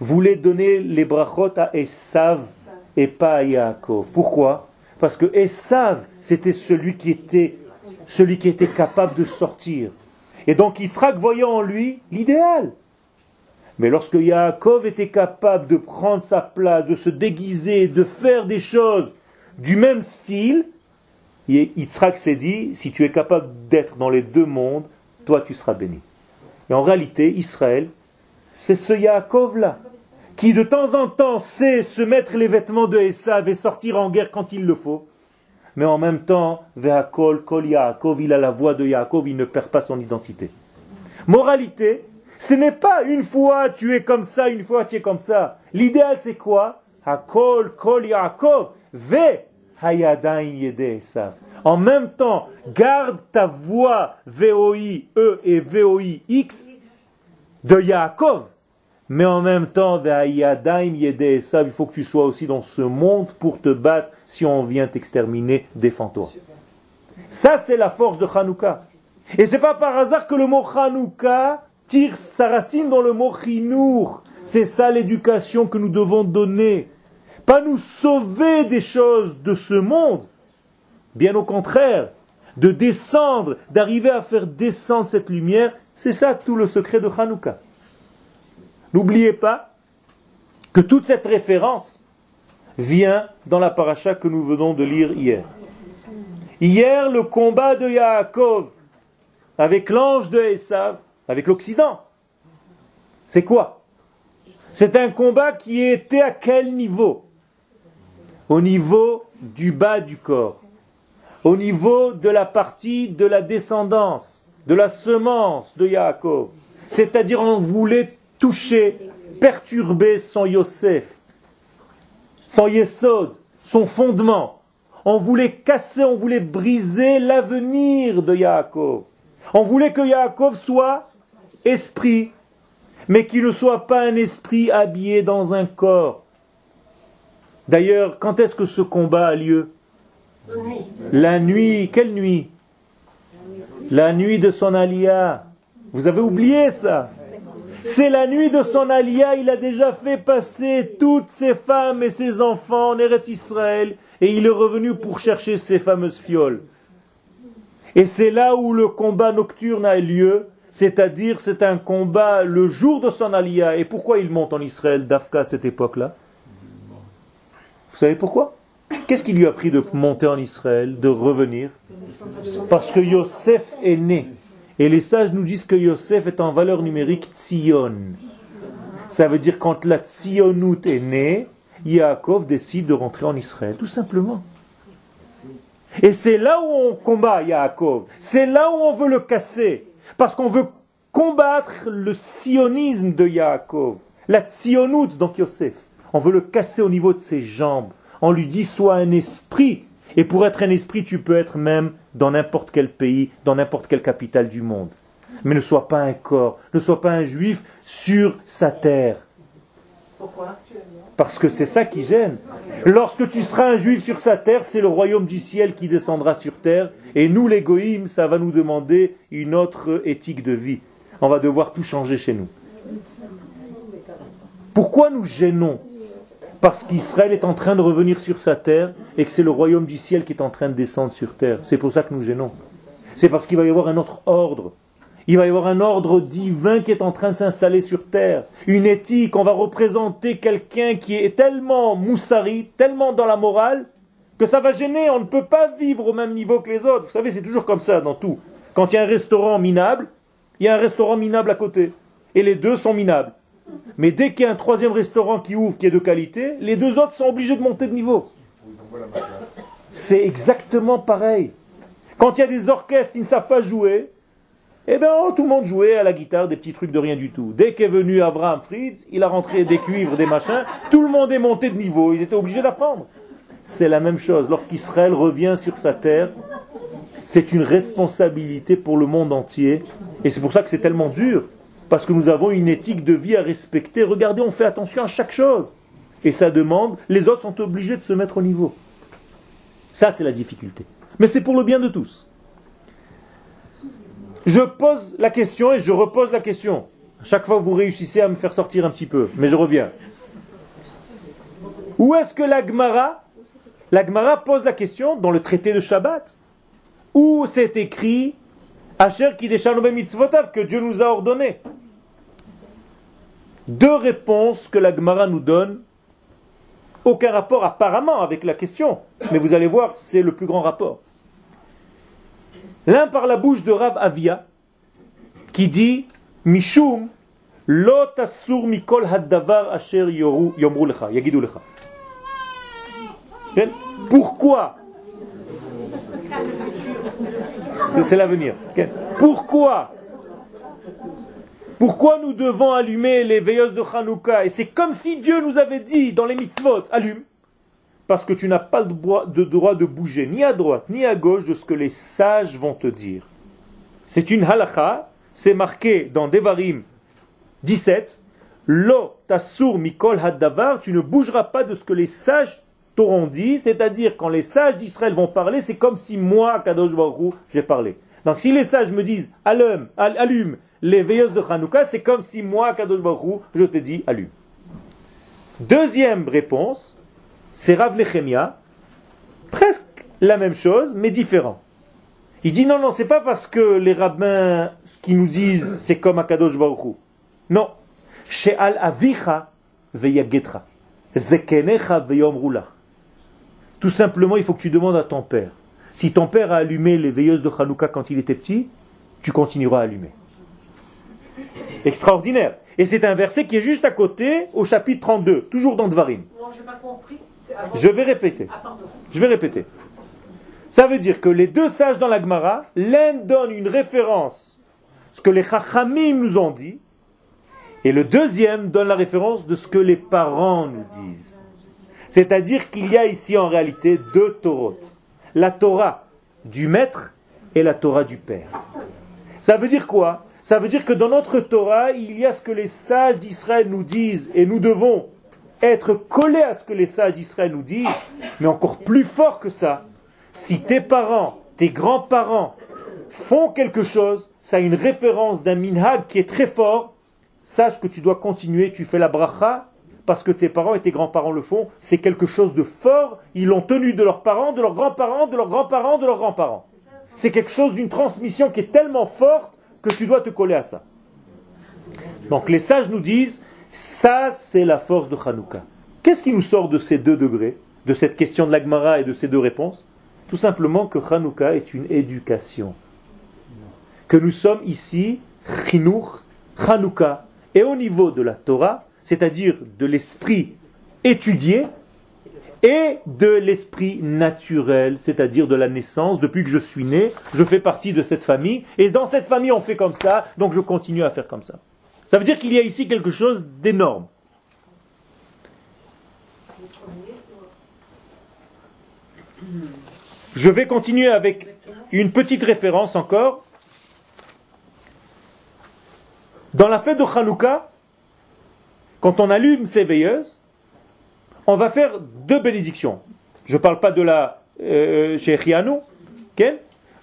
voulait donner les brachot à Esav et pas à Yaakov. Pourquoi? Parce que Esav, c'était celui qui était celui qui était capable de sortir. Et donc Yitzhak voyait en lui l'idéal. Mais lorsque Yaakov était capable de prendre sa place, de se déguiser, de faire des choses du même style, Yitzhak s'est dit, si tu es capable d'être dans les deux mondes, toi tu seras béni. Et en réalité, Israël, c'est ce Yaakov-là, qui de temps en temps sait se mettre les vêtements de Esav et sortir en guerre quand il le faut, mais en même temps, Ve'akol, Kol Yaakov, il a la voix de Yaakov, il ne perd pas son identité. Moralité, ce n'est pas une fois tu es comme ça, une fois tu es comme ça. L'idéal c'est quoi? Hakol, Kol Yaakov, Ve. En même temps, garde ta voix VOI E et VOI X de Yaakov. Mais en même temps, il faut que tu sois aussi dans ce monde pour te battre. Si on vient t'exterminer, défends-toi. Ça, c'est la force de Hanouka. Et c'est pas par hasard que le mot Hanouka tire sa racine dans le mot Chinour. C'est ça l'éducation que nous devons donner. Pas nous sauver des choses de ce monde. Bien au contraire, de descendre, d'arriver à faire descendre cette lumière, c'est ça tout le secret de Hanouka. N'oubliez pas que toute cette référence vient dans la paracha que nous venons de lire hier. Hier, le combat de Yaakov avec l'ange de Esav, avec l'Occident. C'est quoi? C'est un combat qui était à quel niveau? Au niveau du bas du corps, au niveau de la partie de la descendance, de la semence de Yaakov. C'est-à-dire on voulait toucher, perturber son Yosef, son Yesod, son fondement. On voulait casser, on voulait briser l'avenir de Yaakov. On voulait que Yaakov soit esprit, mais qu'il ne soit pas un esprit habillé dans un corps. D'ailleurs, quand est-ce que ce combat a lieu? La nuit. Quelle nuit? La nuit de son alia. Vous avez oublié ça? C'est la nuit de son alia, il a déjà fait passer toutes ses femmes et ses enfants en Eretz Israël et il est revenu pour chercher ces fameuses fioles. Et c'est là où le combat nocturne a lieu, c'est-à-dire c'est un combat le jour de son alia. Et pourquoi il monte en Israël, Dafka, à cette époque-là? Vous savez pourquoi? Qu'est-ce qui lui a pris de monter en Israël, de revenir? Parce que Yosef est né. Et les sages nous disent que Yosef est en valeur numérique Tzion. Ça veut dire quand la Tzionout est née, Yaakov décide de rentrer en Israël, tout simplement. Et c'est là où on combat Yaakov. C'est là où on veut le casser. Parce qu'on veut combattre le sionisme de Yaakov. La tzionout, donc Yosef. On veut le casser au niveau de ses jambes. On lui dit, sois un esprit. Et pour être un esprit, tu peux être même dans n'importe quel pays, dans n'importe quelle capitale du monde. Mais ne sois pas un corps, ne sois pas un juif sur sa terre. Pourquoi Parce que c'est ça qui gêne. Lorsque tu seras un juif sur sa terre, c'est le royaume du ciel qui descendra sur terre. Et nous, les goïms, ça va nous demander une autre éthique de vie. On va devoir tout changer chez nous. Pourquoi nous gênons Parce qu'Israël est en train de revenir sur sa terre et que c'est le royaume du ciel qui est en train de descendre sur terre. C'est pour ça que nous gênons. C'est parce qu'il va y avoir un autre ordre. Il va y avoir un ordre divin qui est en train de s'installer sur terre. Une éthique, on va représenter quelqu'un qui est tellement moussari, tellement dans la morale, que ça va gêner. On ne peut pas vivre au même niveau que les autres. Vous savez, c'est toujours comme ça dans tout. Quand il y a un restaurant minable, il y a un restaurant minable à côté. Et les deux sont minables. Mais dès qu'il y a un troisième restaurant qui ouvre, qui est de qualité, les deux autres sont obligés de monter de niveau. C'est exactement pareil. Quand il y a des orchestres qui ne savent pas jouer, eh bien, tout le monde jouait à la guitare des petits trucs de rien du tout. Dès qu'est venu Abraham Fried, il a rentré des cuivres, des machins, tout le monde est monté de niveau, ils étaient obligés d'apprendre. C'est la même chose. Lorsqu'Israël revient sur sa terre, c'est une responsabilité pour le monde entier. Et c'est pour ça que c'est tellement dur. Parce que nous avons une éthique de vie à respecter. Regardez, on fait attention à chaque chose. Et ça demande, les autres sont obligés de se mettre au niveau. Ça, c'est la difficulté. Mais c'est pour le bien de tous. Je pose la question et je repose la question. Chaque fois, vous réussissez à me faire sortir un petit peu, mais je reviens. Où est-ce que l'Agmara, l'Agmara pose la question dans le traité de Shabbat, où c'est écrit Asher que Dieu nous a ordonné. Deux réponses que l'Agmara nous donne, aucun rapport apparemment avec la question, mais vous allez voir, c'est le plus grand rapport. L'un par la bouche de Rav Avia, qui dit Mishum lo tasur mikol haddavar asher yomru lecha, yagidu lecha. Pourquoi C'est l'avenir. Pourquoi? Pourquoi nous devons allumer les veilleuses de Hanouka? Et c'est comme si Dieu nous avait dit dans les mitzvot, allume. Parce que tu n'as pas de droit de bouger ni à droite ni à gauche de ce que les sages vont te dire. C'est une halakha, c'est marqué dans Devarim 17, Lo tasur mikol haddavar, tu ne bougeras pas de ce que les sages t'auront dit, c'est-à-dire quand les sages d'Israël vont parler, c'est comme si moi, Kadosh Baruch j'ai parlé. Donc si les sages me disent allume, allume les veilleuses de Hanouka, c'est comme si moi, Kadosh Baruch je te dis allume. Deuxième réponse, c'est Rav Nechemia, presque la même chose, mais différent. Il dit non, non, c'est pas parce que les rabbins, ce qu'ils nous disent, c'est comme Akadosh Baruch Non. She'al avicha veyagetra. Zekenecha veyomrulach. Tout simplement, il faut que tu demandes à ton père. Si ton père a allumé les veilleuses de Hanouka quand il était petit, tu continueras à allumer. Extraordinaire. Et c'est un verset qui est juste à côté, au chapitre 32, toujours dans Dvarim. Non, je n'ai pas compris. Je vais répéter. Je vais répéter. Ça veut dire que les deux sages dans la Gemara, l'un donne une référence, ce que les Chachamim nous ont dit, et le deuxième donne la référence de ce que les parents nous disent. C'est-à-dire qu'il y a ici en réalité deux Torahs. La Torah du maître et la Torah du père. Ça veut dire quoi? Ça veut dire que dans notre Torah, il y a ce que les sages d'Israël nous disent et nous devons être collé à ce que les sages d'Israël nous disent, mais encore plus fort que ça, si tes parents, tes grands-parents font quelque chose, ça a une référence d'un minhag qui est très fort, sache que tu dois continuer, tu fais la bracha parce que tes parents et tes grands-parents le font. C'est quelque chose de fort. Ils l'ont tenu de leurs parents, de leurs grands-parents, de leurs grands-parents, de leurs grands-parents. C'est quelque chose d'une transmission qui est tellement forte que tu dois te coller à ça. Donc les sages nous disent, ça c'est la force de Hanouka. Qu'est-ce qui nous sort de ces deux degrés, de cette question de l'Agmara et de ces deux réponses? Tout simplement que Hanouka est une éducation. Que nous sommes ici, Chinour, Hanouka, et au niveau de la Torah, c'est-à-dire de l'esprit étudié, et de l'esprit naturel, c'est-à-dire de la naissance. Depuis que je suis né, je fais partie de cette famille, et dans cette famille on fait comme ça, donc je continue à faire comme ça. Ça veut dire qu'il y a ici quelque chose d'énorme. Je vais continuer avec une petite référence encore. Dans la fête de Hanouka, quand on allume ces veilleuses, on va faire deux bénédictions. Je ne parle pas de la euh, chez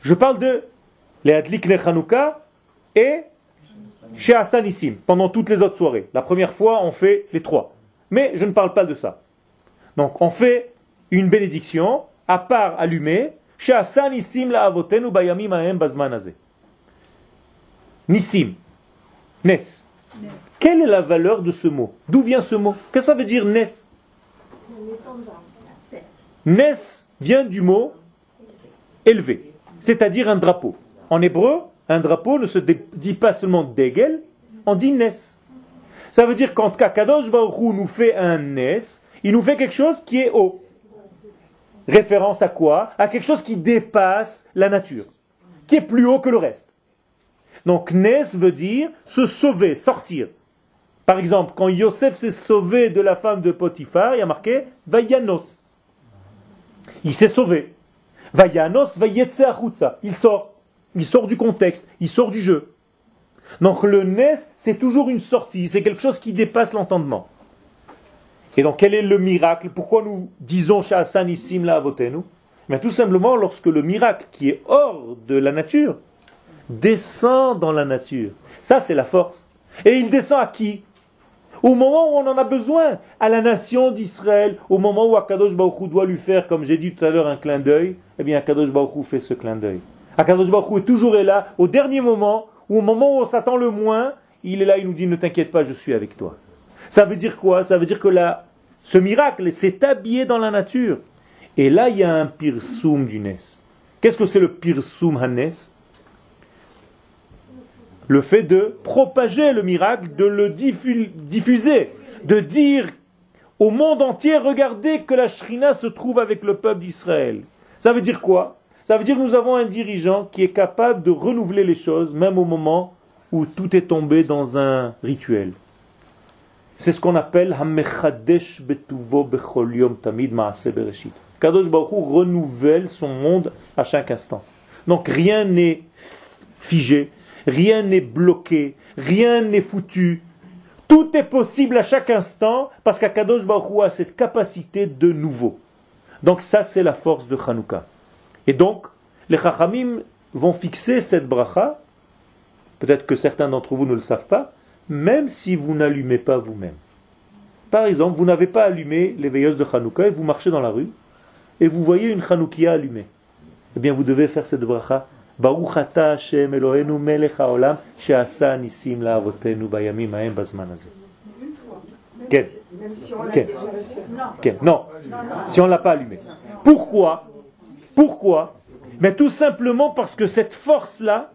je parle de Leadlik Hanouka et chez Hassanissim, pendant toutes les autres soirées. La première fois, on fait les trois. Mais je ne parle pas de ça. Donc, on fait une bénédiction, à part allumée, chez Hassanissim la avotenu bayamim ahem bazman Nissim. Nes. Quelle est la valeur de ce mot? D'où vient ce mot? Qu'est-ce que ça veut dire Nes Nes vient du mot élevé, c'est-à-dire un drapeau. En hébreu, un drapeau ne se dit pas seulement degel, on dit nes. Ça veut dire quand Kakadosh Baruch nous fait un nes, il nous fait quelque chose qui est haut. Référence à quoi? À quelque chose qui dépasse la nature, qui est plus haut que le reste. Donc nes veut dire se sauver, sortir. Par exemple, quand Yosef s'est sauvé de la femme de Potiphar, il y a marqué Vayanos. Il s'est sauvé. Vayanos, Vayetse Il sort. Il sort du contexte. Il sort du jeu. Donc le nes, c'est toujours une sortie. C'est quelque chose qui dépasse l'entendement. Et donc quel est le miracle? Pourquoi nous disons Sha'asan Issim la avotenu? Mais tout simplement lorsque le miracle qui est hors de la nature descend dans la nature. Ça c'est la force. Et il descend à qui? Au moment où on en a besoin, à la nation d'Israël, au moment où Akadosh Baruch doit lui faire, comme j'ai dit tout à l'heure, un clin d'œil, eh bien Akadosh Baruch fait ce clin d'œil. Akadosh Baruch est toujours là, au dernier moment, ou au moment où on s'attend le moins, il est là, il nous dit ne t'inquiète pas, je suis avec toi. Ça veut dire quoi? Ça veut dire que là, ce miracle s'est habillé dans la nature. Et là, il y a un pirsum du Nes. Qu'est-ce que c'est le pirsum Hannes le fait de propager le miracle, de le diffuser, de dire au monde entier, regardez que la Shrina se trouve avec le peuple d'Israël. Ça veut dire quoi? Ça veut dire que nous avons un dirigeant qui est capable de renouveler les choses, même au moment où tout est tombé dans un rituel. C'est ce qu'on appelle Hamechadesh Betuvo Tamid Bereshit. Kadosh Baruch renouvelle son monde à chaque instant. Donc rien n'est figé, Rien n'est bloqué, rien n'est foutu. Tout est possible à chaque instant parce qu'Akadosh Baruch a cette capacité de nouveau. Donc ça, c'est la force de Hanouka. Et donc, les Chachamim vont fixer cette bracha, peut-être que certains d'entre vous ne le savent pas, même si vous n'allumez pas vous-même. Par exemple, vous n'avez pas allumé les veilleuses de Hanouka et vous marchez dans la rue et vous voyez une Hanoukia allumée. Eh bien, vous devez faire cette bracha ברוך אתה השם אלוהינו מלך העולם שעשה ניסים לאבותינו בימים ההם בזמן הזה. כן, כן, כן, non, si on ne l'a pas allumé. Pourquoi Pourquoi Mais tout simplement parce que cette force-là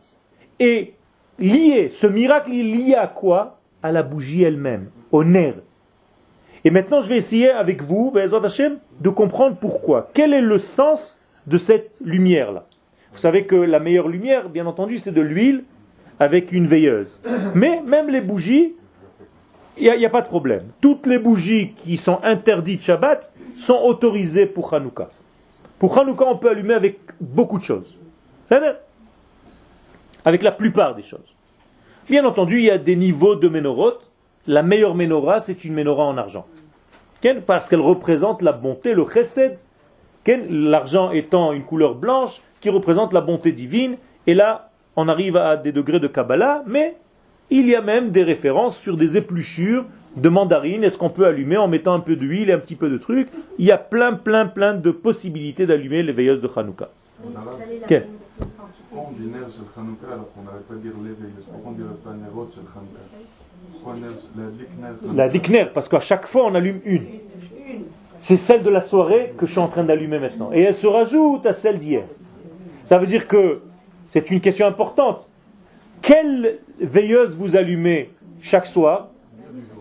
est liée, ce miracle est lié à quoi À la bougie elle-même, au nerf. Et maintenant, je vais essayer avec vous, de comprendre pourquoi. Quel est le sens de cette lumière-là Vous savez que la meilleure lumière, bien entendu, c'est de l'huile avec une veilleuse. Mais même les bougies, il n'y a, pas de problème. Toutes les bougies qui sont interdites Shabbat sont autorisées pour Hanouka. Pour Hanouka, on peut allumer avec beaucoup de choses. Avec la plupart des choses. Bien entendu, il y a des niveaux de menorot. La meilleure menorah, c'est une menorah en argent. Parce qu'elle représente la bonté, le chesed. L'argent étant une couleur blanche, qui représente la bonté divine. Et là, on arrive à des degrés de Kabbalah, mais Il y a même des références sur des épluchures de mandarines. Est-ce qu'on peut allumer en mettant un peu d'huile et un petit peu de trucs Il y a plein, plein, plein de possibilités d'allumer les veilleuses de Hanouka. Quel Pourquoi on dit Ner sur Hanouka alors qu'on pas dire les veilleuses Pourquoi on ne dirait pas Nerot sur Hanouka? La dikner, parce qu'à chaque fois on allume une. C'est celle de la soirée que je suis en train d'allumer maintenant. Et elle se rajoute à celle d'hier. Ça veut dire que c'est une question importante. Quelle veilleuse vous allumez chaque soir?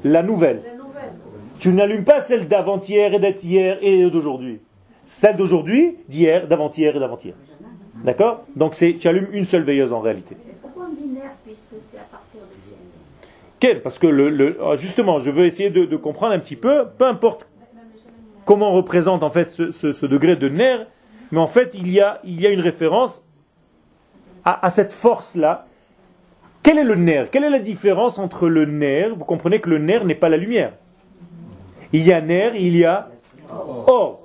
La nouvelle. Tu n'allumes pas celle d'avant-hier et d'hier et d'aujourd'hui. Celle d'aujourd'hui, d'hier, d'avant-hier et d'avant-hier. D'accord? Donc c'est, tu allumes une seule veilleuse en réalité. Pourquoi on dit nerf puisque c'est à partir de chez Quel? Parce que le, le- ah, justement, je veux essayer de, de comprendre un petit peu, peu importe comment on représente en fait ce, ce- ce degré de nerf, mais en fait il y a, une référence à, à cette force-là. Quel est le nerf? Quelle est la différence entre le nerf? Vous comprenez que le nerf n'est pas la lumière. Il y a nerf, il y a or.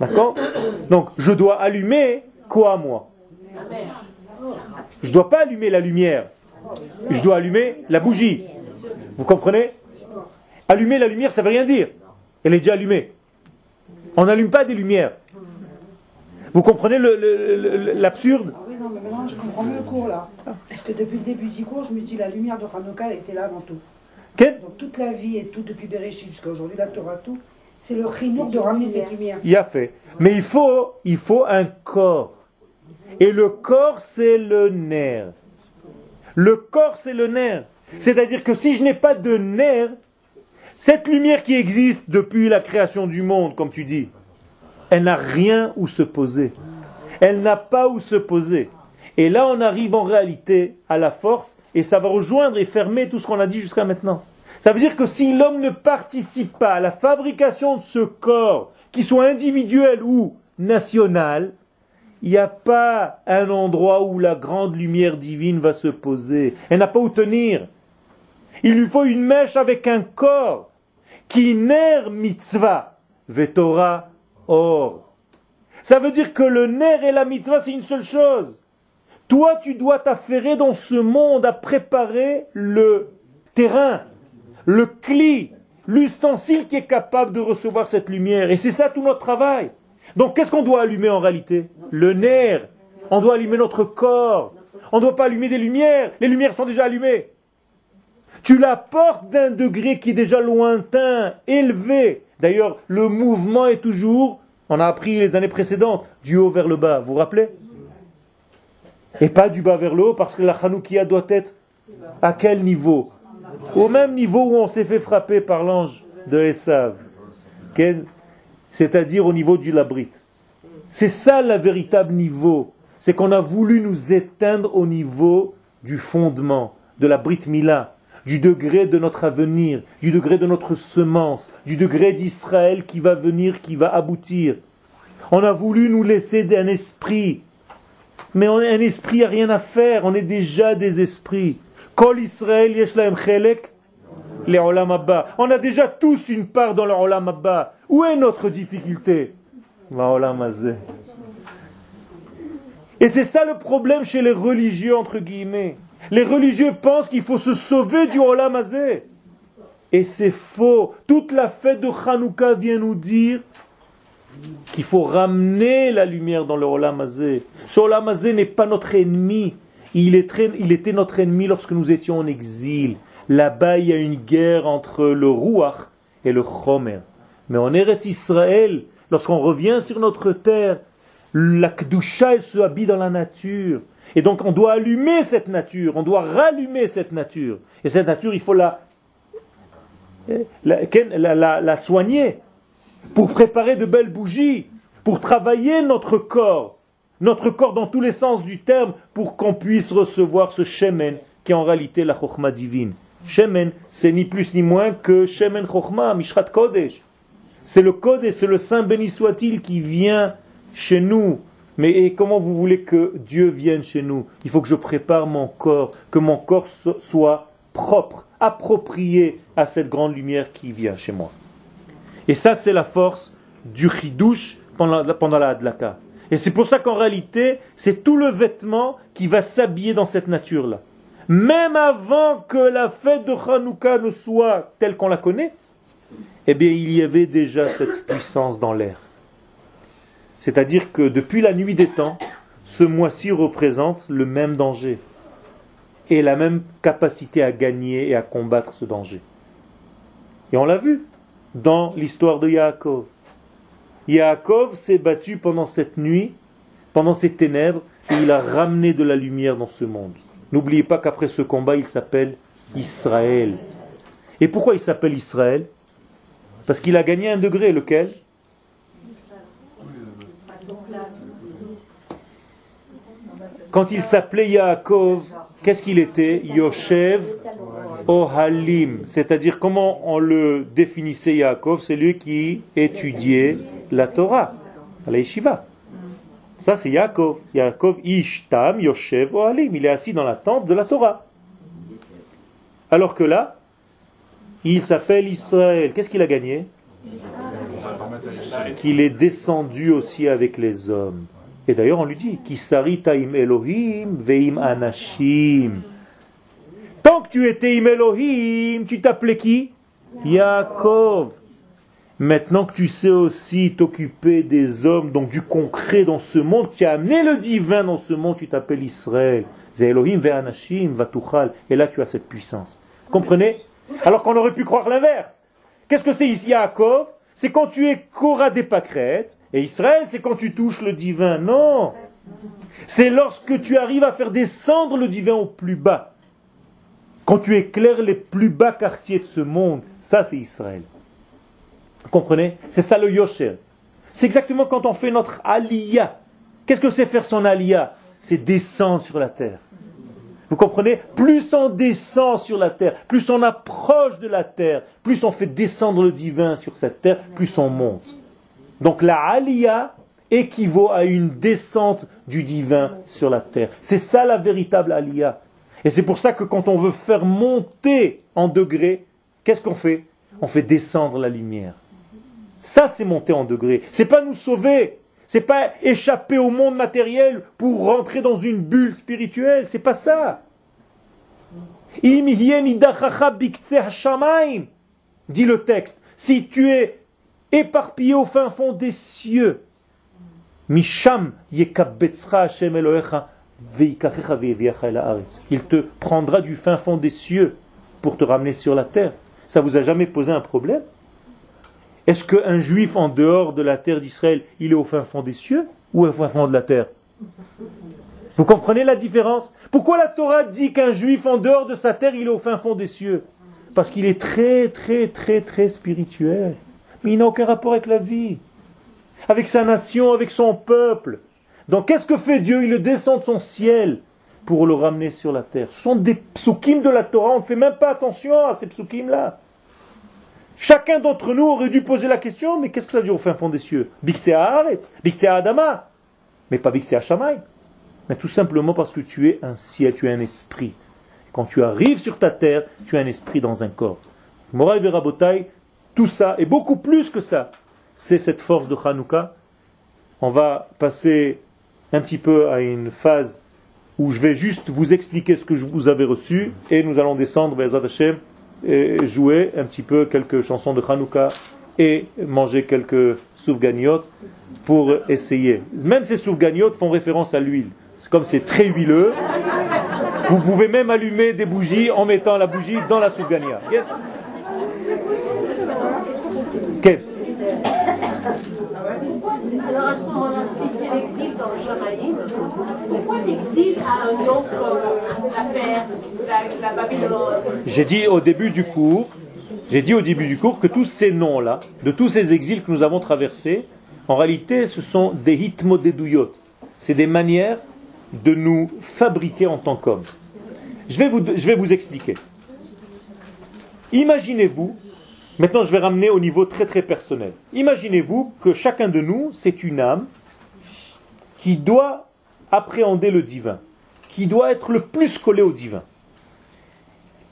D'accord? Donc je dois allumer quoi moi? Je ne dois pas allumer la lumière. Je dois allumer la bougie. Vous comprenez? Allumer la lumière, ça ne veut rien dire. Elle est déjà allumée. On n'allume pas des lumières. Vous comprenez l'absurde Oui, non, mais maintenant je comprends mieux le cours là. Parce que depuis le début du cours, je me dis la lumière de Hanouka était là avant tout. Quel Donc toute la vie et tout, depuis Bereshit jusqu'à aujourd'hui, la Torah, tout, c'est le chinour de ramener cette lumière. Il a fait. Mais il faut, il faut un corps. Et le corps, c'est le nerf. Le corps, c'est le nerf. C'est-à-dire que si je n'ai pas de nerf, cette lumière qui existe depuis la création du monde, comme tu dis, elle n'a rien où se poser. Elle n'a pas où se poser. Et là, on arrive en réalité à la force, et ça va rejoindre et fermer tout ce qu'on a dit jusqu'à maintenant. Ça veut dire que si l'homme ne participe pas à la fabrication de ce corps, qu'il soit individuel ou national, il n'y a pas un endroit où la grande lumière divine va se poser. Elle n'a pas où tenir. Il lui faut une mèche avec un corps qui ner mitzvah, vetora or. Ça veut dire que le ner et la mitzvah, c'est une seule chose. Toi, tu dois t'affairer dans ce monde à préparer le terrain, le cli, l'ustensile qui est capable de recevoir cette lumière. Et c'est ça tout notre travail. Donc qu'est-ce qu'on doit allumer en réalité? Le nerf. On doit allumer notre corps. On ne doit pas allumer des lumières. Les lumières sont déjà allumées. Tu la portes d'un degré qui est déjà lointain, élevé. D'ailleurs, le mouvement est toujours, on a appris les années précédentes, du haut vers le bas. Vous vous rappelez? Et pas du bas vers le haut, parce que la Hanoukia doit être à quel niveau? Au même niveau où on s'est fait frapper par l'ange de Esav. C'est-à-dire au niveau du labrit. C'est ça le véritable niveau. C'est qu'on a voulu nous éteindre au niveau du fondement, de la Brit Mila, du degré de notre avenir, du degré de notre semence, du degré d'Israël qui va venir, qui va aboutir. On a voulu nous laisser un esprit. Mais un esprit n'a rien à faire, on est déjà des esprits. Kol Israël yesh lahem chelek? Les olam abba. On a déjà tous une part dans le olam abba. Où est notre difficulté? Et c'est ça le problème chez les religieux, entre guillemets. Les religieux pensent qu'il faut se sauver du olam. Et c'est faux. Toute la fête de Hanouka vient nous dire qu'il faut ramener la lumière dans le olam. Ce olam n'est pas notre ennemi. Il, était notre ennemi lorsque nous étions en exil. Là-bas, il y a une guerre entre le Ruach et le Chomer. Mais en Eretz Israël, lorsqu'on revient sur notre terre, la Kedusha, se habille dans la nature. Et donc, on doit allumer cette nature, on doit rallumer cette nature. Et cette nature, il faut la, soigner pour préparer de belles bougies, pour travailler notre corps, notre corps dans tous les sens du terme, pour qu'on puisse recevoir ce shemen qui est en réalité la chokhmah divine. Shemen, c'est ni plus ni moins que shemen chokhmah, mishrat kodesh. C'est le code et c'est le Saint béni soit-il qui vient chez nous. Mais comment vous voulez que Dieu vienne chez nous? Il faut que je prépare mon corps, que mon corps so- soit propre, approprié à cette grande lumière qui vient chez moi. Et ça, c'est la force du chidouche pendant la hadlaka. Et c'est pour ça qu'en réalité, c'est tout le vêtement qui va s'habiller dans cette nature-là. même avant que la fête de Hanouka ne soit telle qu'on la connaît, eh bien il y avait déjà cette puissance dans l'air. C'est-à-dire que depuis la nuit des temps, ce mois-ci représente le même danger et la même capacité à gagner et à combattre ce danger. Et on l'a vu dans l'histoire de Yaakov. Yaakov s'est battu pendant cette nuit, pendant ces ténèbres, et il a ramené de la lumière dans ce monde. N'oubliez pas qu'après ce combat, il s'appelle Israël. Et pourquoi il s'appelle Israël? Parce qu'il a gagné un degré, lequel? Quand il s'appelait Yaakov, qu'est-ce qu'il était? Yoshev Ohalim. C'est-à-dire, comment on le définissait Yaakov? C'est lui qui étudiait la Torah, à la yeshiva. Ça, c'est Yaakov. Yaakov Ishtam Yoshev Ohalim. Il est assis dans la tente de la Torah. Alors que là, il s'appelle Israël. Qu'est-ce qu'il a gagné? Qu'il est descendu aussi avec les hommes. Et d'ailleurs, on lui dit Kisari taim Elohim veim anashim. Tant que tu étais im Elohim, tu t'appelais qui? Yaakov. Maintenant que tu sais aussi t'occuper des hommes, donc du concret dans ce monde, tu as amené le divin dans ce monde, tu t'appelles Israël. Elohim ve'anashim vatuchal. Et là, tu as cette puissance. Comprenez? Alors qu'on aurait pu croire l'inverse. Qu'est-ce que c'est ici Yaakov? C'est quand tu es Korah des pâquerettes, et Israël, c'est quand tu touches le divin. Non C'est lorsque tu arrives à faire descendre le divin au plus bas. Quand tu éclaires les plus bas quartiers de ce monde, ça c'est Israël. Vous comprenez? C'est ça le Yosher. C'est exactement quand on fait notre aliyah. Qu'est-ce que c'est faire son aliyah? C'est descendre sur la terre. Vous comprenez? Plus on descend sur la terre, plus on approche de la terre, plus on fait descendre le divin sur cette terre, plus on monte. Donc la aliyah équivaut à une descente du divin sur la terre. C'est ça la véritable aliyah. Et c'est pour ça que quand on veut faire monter en degrés, qu'est-ce qu'on fait? On fait descendre la lumière. Ça, c'est monter en degrés. C'est pas nous sauver. C'est pas échapper au monde matériel pour rentrer dans une bulle spirituelle. C'est pas ça. Dit le texte. Si tu es éparpillé au fin fond des cieux, Misham Hashem il te prendra du fin fond des cieux pour te ramener sur la terre. Ça vous a jamais posé un problème? Est-ce qu'un juif en dehors de la terre d'Israël, il est au fin fond des cieux ou au fin fond de la terre? Vous comprenez la différence? Pourquoi la Torah dit qu'un juif en dehors de sa terre, il est au fin fond des cieux? Parce qu'il est très, très, très, très spirituel. Mais il n'a aucun rapport avec la vie, avec sa nation, avec son peuple. Donc qu'est-ce que fait Dieu? Il le descend de son ciel pour le ramener sur la terre. Ce sont des psukim de la Torah, on ne fait même pas attention à ces psukim-là. Chacun d'entre nous aurait dû poser la question, mais qu'est-ce que ça veut dire au fin fond des cieux? Biktsea Haaretz, Biktsea Adama, mais pas Biktsea Shamay. Mais tout simplement parce que tu es un ciel, tu es un esprit. Quand tu arrives sur ta terre, tu es un esprit dans un corps. Moraï Verabotai, tout ça, et beaucoup plus que ça, c'est cette force de Hanouka. On va passer un petit peu à une phase où je vais juste vous expliquer ce que vous avais reçu et nous allons descendre vers Hashem jouer un petit peu quelques chansons de Hanouka et manger quelques soufganiotes pour essayer. Même ces soufganiotes font référence à l'huile. Comme c'est très huileux. Vous pouvez même allumer des bougies en mettant la bougie dans la soufgania. Alors à ce moment-là, si c'est l'exil dans le Jamaïm, pourquoi l'exil a un nom comme la Perse, la, Babylone? J'ai dit au début du cours, j'ai dit au début du cours que tous ces noms-là, de tous ces exils que nous avons traversés, en réalité, ce sont des hitmodeduyot. C'est des manières de nous fabriquer en tant qu'hommes. Je je vais vous expliquer. Imaginez-vous Maintenant, je vais ramener au niveau très très personnel. Imaginez-vous que chacun de nous, c'est une âme qui doit appréhender le divin, qui doit être le plus collé au divin.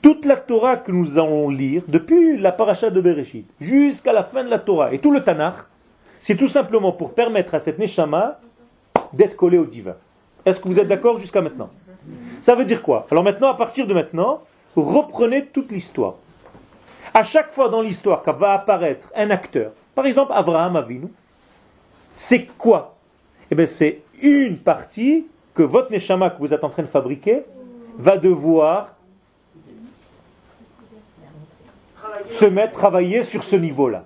Toute la Torah que nous allons lire, depuis la paracha de Bereshit jusqu'à la fin de la Torah et tout le Tanakh, c'est tout simplement pour permettre à cette Neshama d'être collée au divin. Est-ce que vous êtes d'accord jusqu'à maintenant? Ça veut dire quoi? Alors maintenant, à partir de maintenant, reprenez toute l'histoire. À chaque fois dans l'histoire qu'il va apparaître un acteur, par exemple Abraham Avinu, c'est quoi? Eh c'est une partie que votre Neshama que vous êtes en train de fabriquer va devoir se mettre, travailler sur ce niveau-là.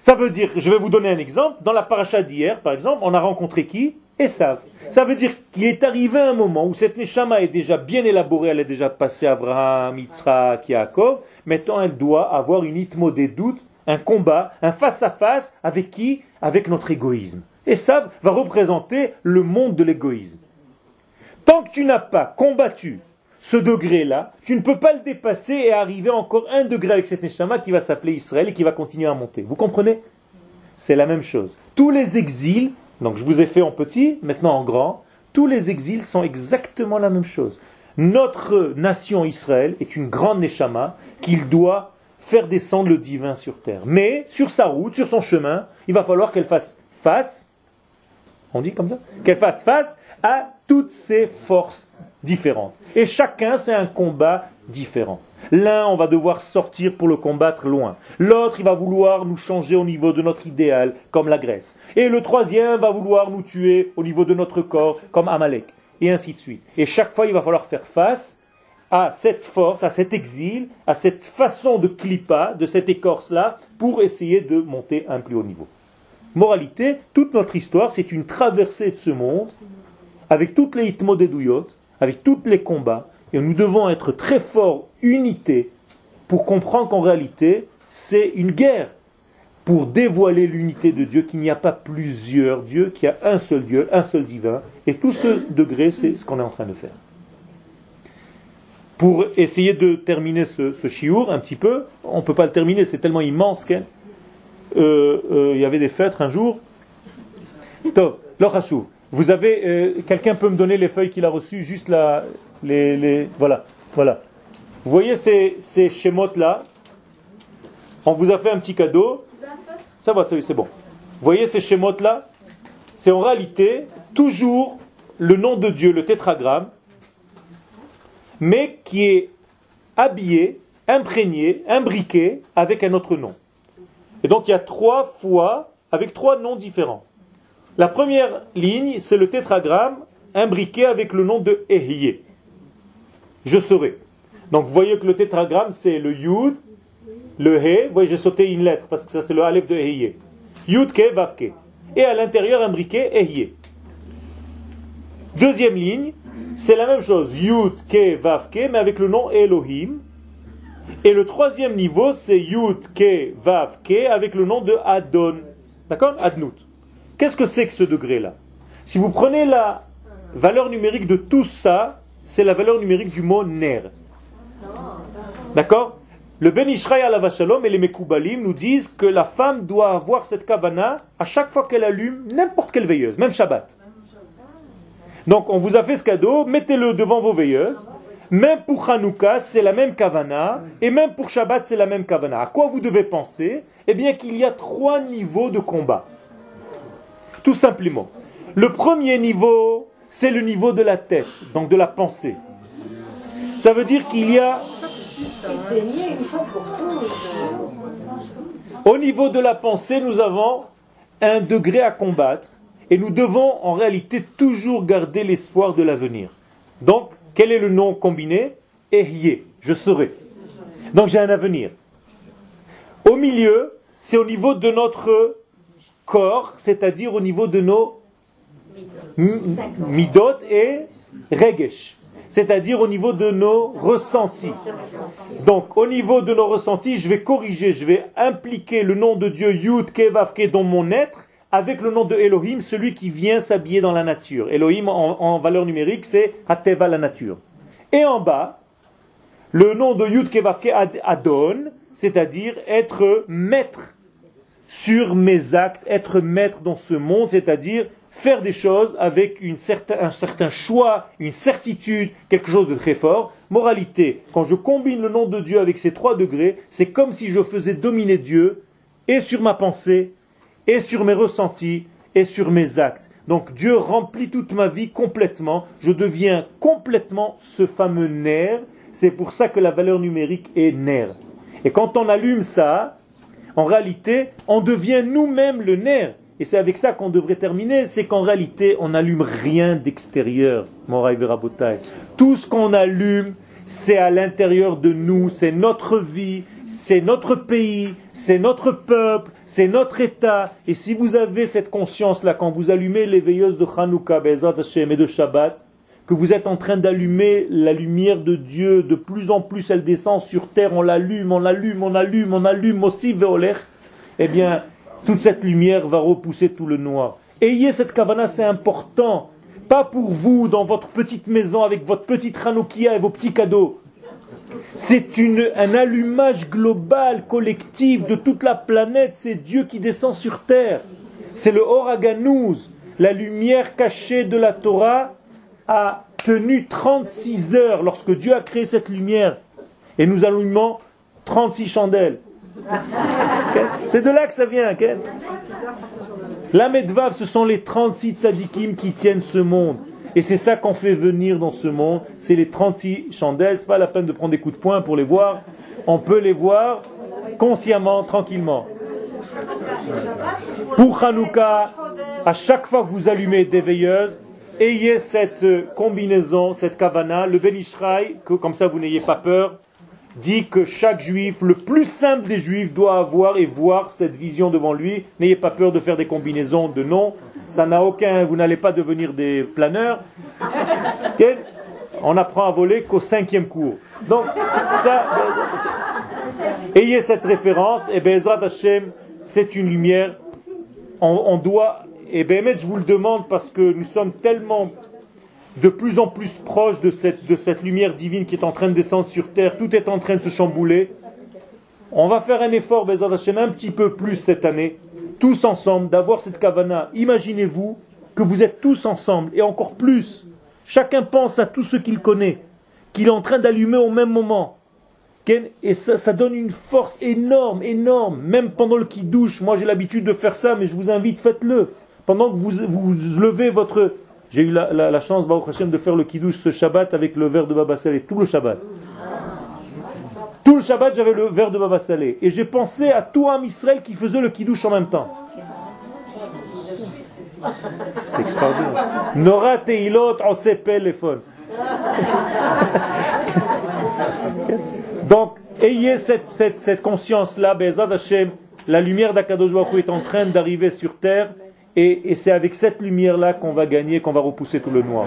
Ça veut dire, je vais vous donner un exemple, dans la paracha d'hier, par exemple, on a rencontré qui? Esav. Ça veut dire qu'il est arrivé un moment où cette Neshama est déjà bien élaborée, elle est déjà passée Abraham, Yitzhak, Yaakov, maintenant elle doit avoir une itmo des doutes, un combat, un face-à-face, avec qui? Avec notre égoïsme. Esav va représenter le monde de l'égoïsme. Tant que tu n'as pas combattu ce degré-là, tu ne peux pas le dépasser et arriver encore un degré avec cette Neshama qui va s'appeler Israël et qui va continuer à monter. Vous comprenez? C'est la même chose. Tous les exils, donc je vous ai fait en petit, maintenant en grand, tous les exils sont exactement la même chose. Notre nation Israël est une grande Neshama qu'il doit faire descendre le divin sur terre. Mais sur sa route, sur son chemin, il va falloir qu'elle fasse face, on dit comme ça, qu'elle fasse face à toutes ces forces différentes. Et chacun, c'est un combat différent. L'un, on va devoir sortir pour le combattre loin. L'autre, il va vouloir nous changer au niveau de notre idéal, comme la Grèce. Et le troisième va vouloir nous tuer au niveau de notre corps, comme Amalek. Et ainsi de suite. Et chaque fois, il va falloir faire face à cette force, à cet exil, à cette façon de clipa, de cette écorce-là, pour essayer de monter un plus haut niveau. Moralité, toute notre histoire, c'est une traversée de ce monde, avec toutes les hitmodeduyot, avec tous les combats, et nous devons être très forts, unité, pour comprendre qu'en réalité, c'est une guerre pour dévoiler l'unité de Dieu, qu'il n'y a pas plusieurs dieux, qu'il y a un seul Dieu, un seul divin, et tout ce degré, c'est ce qu'on est en train de faire. Pour essayer de terminer ce, ce chiour un petit peu, on ne peut pas le terminer, c'est tellement immense qu'il euh, euh, y avait des fêtes un jour. Top, vous avez, euh, quelqu'un peut me donner les feuilles qu'il a reçues, juste là, les, voilà, voilà. Vous voyez ces, ces schémotes-là On vous a fait un petit cadeau. Ça va, c'est bon. Vous voyez ces schémotes-là C'est en réalité toujours le nom de Dieu, le tétragramme, mais qui est habillé, imprégné, imbriqué avec un autre nom. Et donc il y a trois fois avec trois noms différents. La première ligne, c'est le tétragramme imbriqué avec le nom de Ehye. Je serai. Donc vous voyez que le tétragramme, c'est le Yud, le He. Vous voyez, j'ai sauté une lettre parce que ça, c'est le Aleph de Ehye. Yud, Ke, Vav. Et à l'intérieur, imbriqué Ehye. Deuxième ligne, c'est la même chose. Yud, Ke, Vav, mais avec le nom Elohim. Et le troisième niveau, c'est Yud, Ke, Vav, avec le nom de Adon. D'accord? Adnout. Qu'est-ce que c'est que ce degré-là? Si vous prenez la valeur numérique de tout ça, c'est la valeur numérique du mot ner. D'accord? Le Ben Ishraï la Vachalom et les Mekoubalim nous disent que la femme doit avoir cette kavana à chaque fois qu'elle allume n'importe quelle veilleuse, même Shabbat. Donc on vous a fait ce cadeau, mettez-le devant vos veilleuses. Même pour Hanouka, c'est la même kavana, et même pour Shabbat, c'est la même kavana. À quoi vous devez penser? Eh bien qu'il y a trois niveaux de combat. Tout simplement. Le premier niveau, c'est le niveau de la tête, donc de la pensée. Ça veut dire qu'il y a... Au niveau de la pensée, nous avons un degré à combattre et nous devons en réalité toujours garder l'espoir de l'avenir. Donc, quel est le nom combiné? Ehye, je serai. Donc j'ai un avenir. Au milieu, c'est au niveau de notre corps, c'est-à-dire au niveau de nos midot et regesh, c'est-à-dire au niveau de nos ressentis. Donc, au niveau de nos ressentis, je vais corriger, je vais impliquer le nom de Dieu Yud Kevavke dans mon être avec le nom de Elohim, celui qui vient s'habiller dans la nature. Elohim en, valeur numérique, c'est Hateva la nature. Et en bas, le nom de Yud Kevavke Adon, c'est-à-dire être maître sur mes actes, être maître dans ce monde, c'est-à-dire faire des choses avec une un certain choix, une certitude, quelque chose de très fort. Moralité, quand je combine le nom de Dieu avec ces trois degrés, c'est comme si je faisais dominer Dieu et sur ma pensée, et sur mes ressentis, et sur mes actes. Donc Dieu remplit toute ma vie complètement. Je deviens complètement ce fameux nerf. C'est pour ça que la valeur numérique est nerf. Et quand on allume ça, en réalité, on devient nous-mêmes le nerf. Et c'est avec ça qu'on devrait terminer, c'est qu'en réalité, on n'allume rien d'extérieur, Moraï Verabotai. Tout ce qu'on allume, c'est à l'intérieur de nous, c'est notre vie, c'est notre pays, c'est notre peuple, c'est notre État. Et si vous avez cette conscience-là, quand vous allumez les veilleuses de Hanouka, Bezat Hashem et de Shabbat, que vous êtes en train d'allumer la lumière de Dieu, de plus en plus elle descend sur terre, on l'allume, on l'allume, on allume, on allume aussi Veoler, eh bien, toute cette lumière va repousser tout le noir. Ayez cette kavana, c'est important. Pas pour vous, dans votre petite maison, avec votre petite ranoukia et vos petits cadeaux. C'est un allumage global, collectif de toute la planète. C'est Dieu qui descend sur terre. C'est le Horaganouz, la lumière cachée de la Torah, a tenu 36 heures lorsque Dieu a créé cette lumière. Et nous allumons 36 chandelles. C'est de là que ça vient. La Medvav, ce sont les 36 tzadikim qui tiennent ce monde. Et c'est ça qu'on fait venir dans ce monde. C'est les 36 chandelles. C'est pas la peine de prendre des coups de poing pour les voir. On peut les voir consciemment, tranquillement. Pour Hanouka, à chaque fois que vous allumez des veilleuses, ayez cette combinaison, cette kavana, le Benishraï, que comme ça vous n'ayez pas peur, dit que chaque juif, le plus simple des juifs, doit avoir et voir cette vision devant lui. N'ayez pas peur de faire des combinaisons de noms. Ça n'a aucun, vous n'allez pas devenir des planeurs. On apprend à voler qu'au cinquième cours. Donc, ça, ayez cette référence, et Bezrat Hashem, c'est une lumière. On, doit, et Béhémet, je vous le demande parce que nous sommes tellement de plus en plus proche de cette, lumière divine qui est en train de descendre sur terre, tout est en train de se chambouler. On va faire un effort, Bezat Hashem, un petit peu plus cette année, tous ensemble, d'avoir cette kavana. Imaginez-vous que vous êtes tous ensemble, et encore plus. Chacun pense à tout ce qu'il connaît, qu'il est en train d'allumer au même moment. Et ça, ça, donne une force énorme, énorme. Même pendant le qui douche, moi j'ai l'habitude de faire ça, mais je vous invite, faites-le. Pendant que vous, vous levez votre, j'ai eu la, la, la, chance, Baruch Hashem, de faire le kiddush ce Shabbat avec le verre de Baba Salé, tout le Shabbat. Tout le Shabbat, j'avais le verre de Baba Salé. Et j'ai pensé à tout un Israël qui faisait le kiddush en même temps. C'est extraordinaire. Nora teilot on téléphone. Donc, ayez cette, cette, cette conscience-là, Bezad Hashem, la lumière d'Akadosh Baruch est en train d'arriver sur terre. Et, c'est avec cette lumière-là qu'on va gagner, qu'on va repousser tout le noir.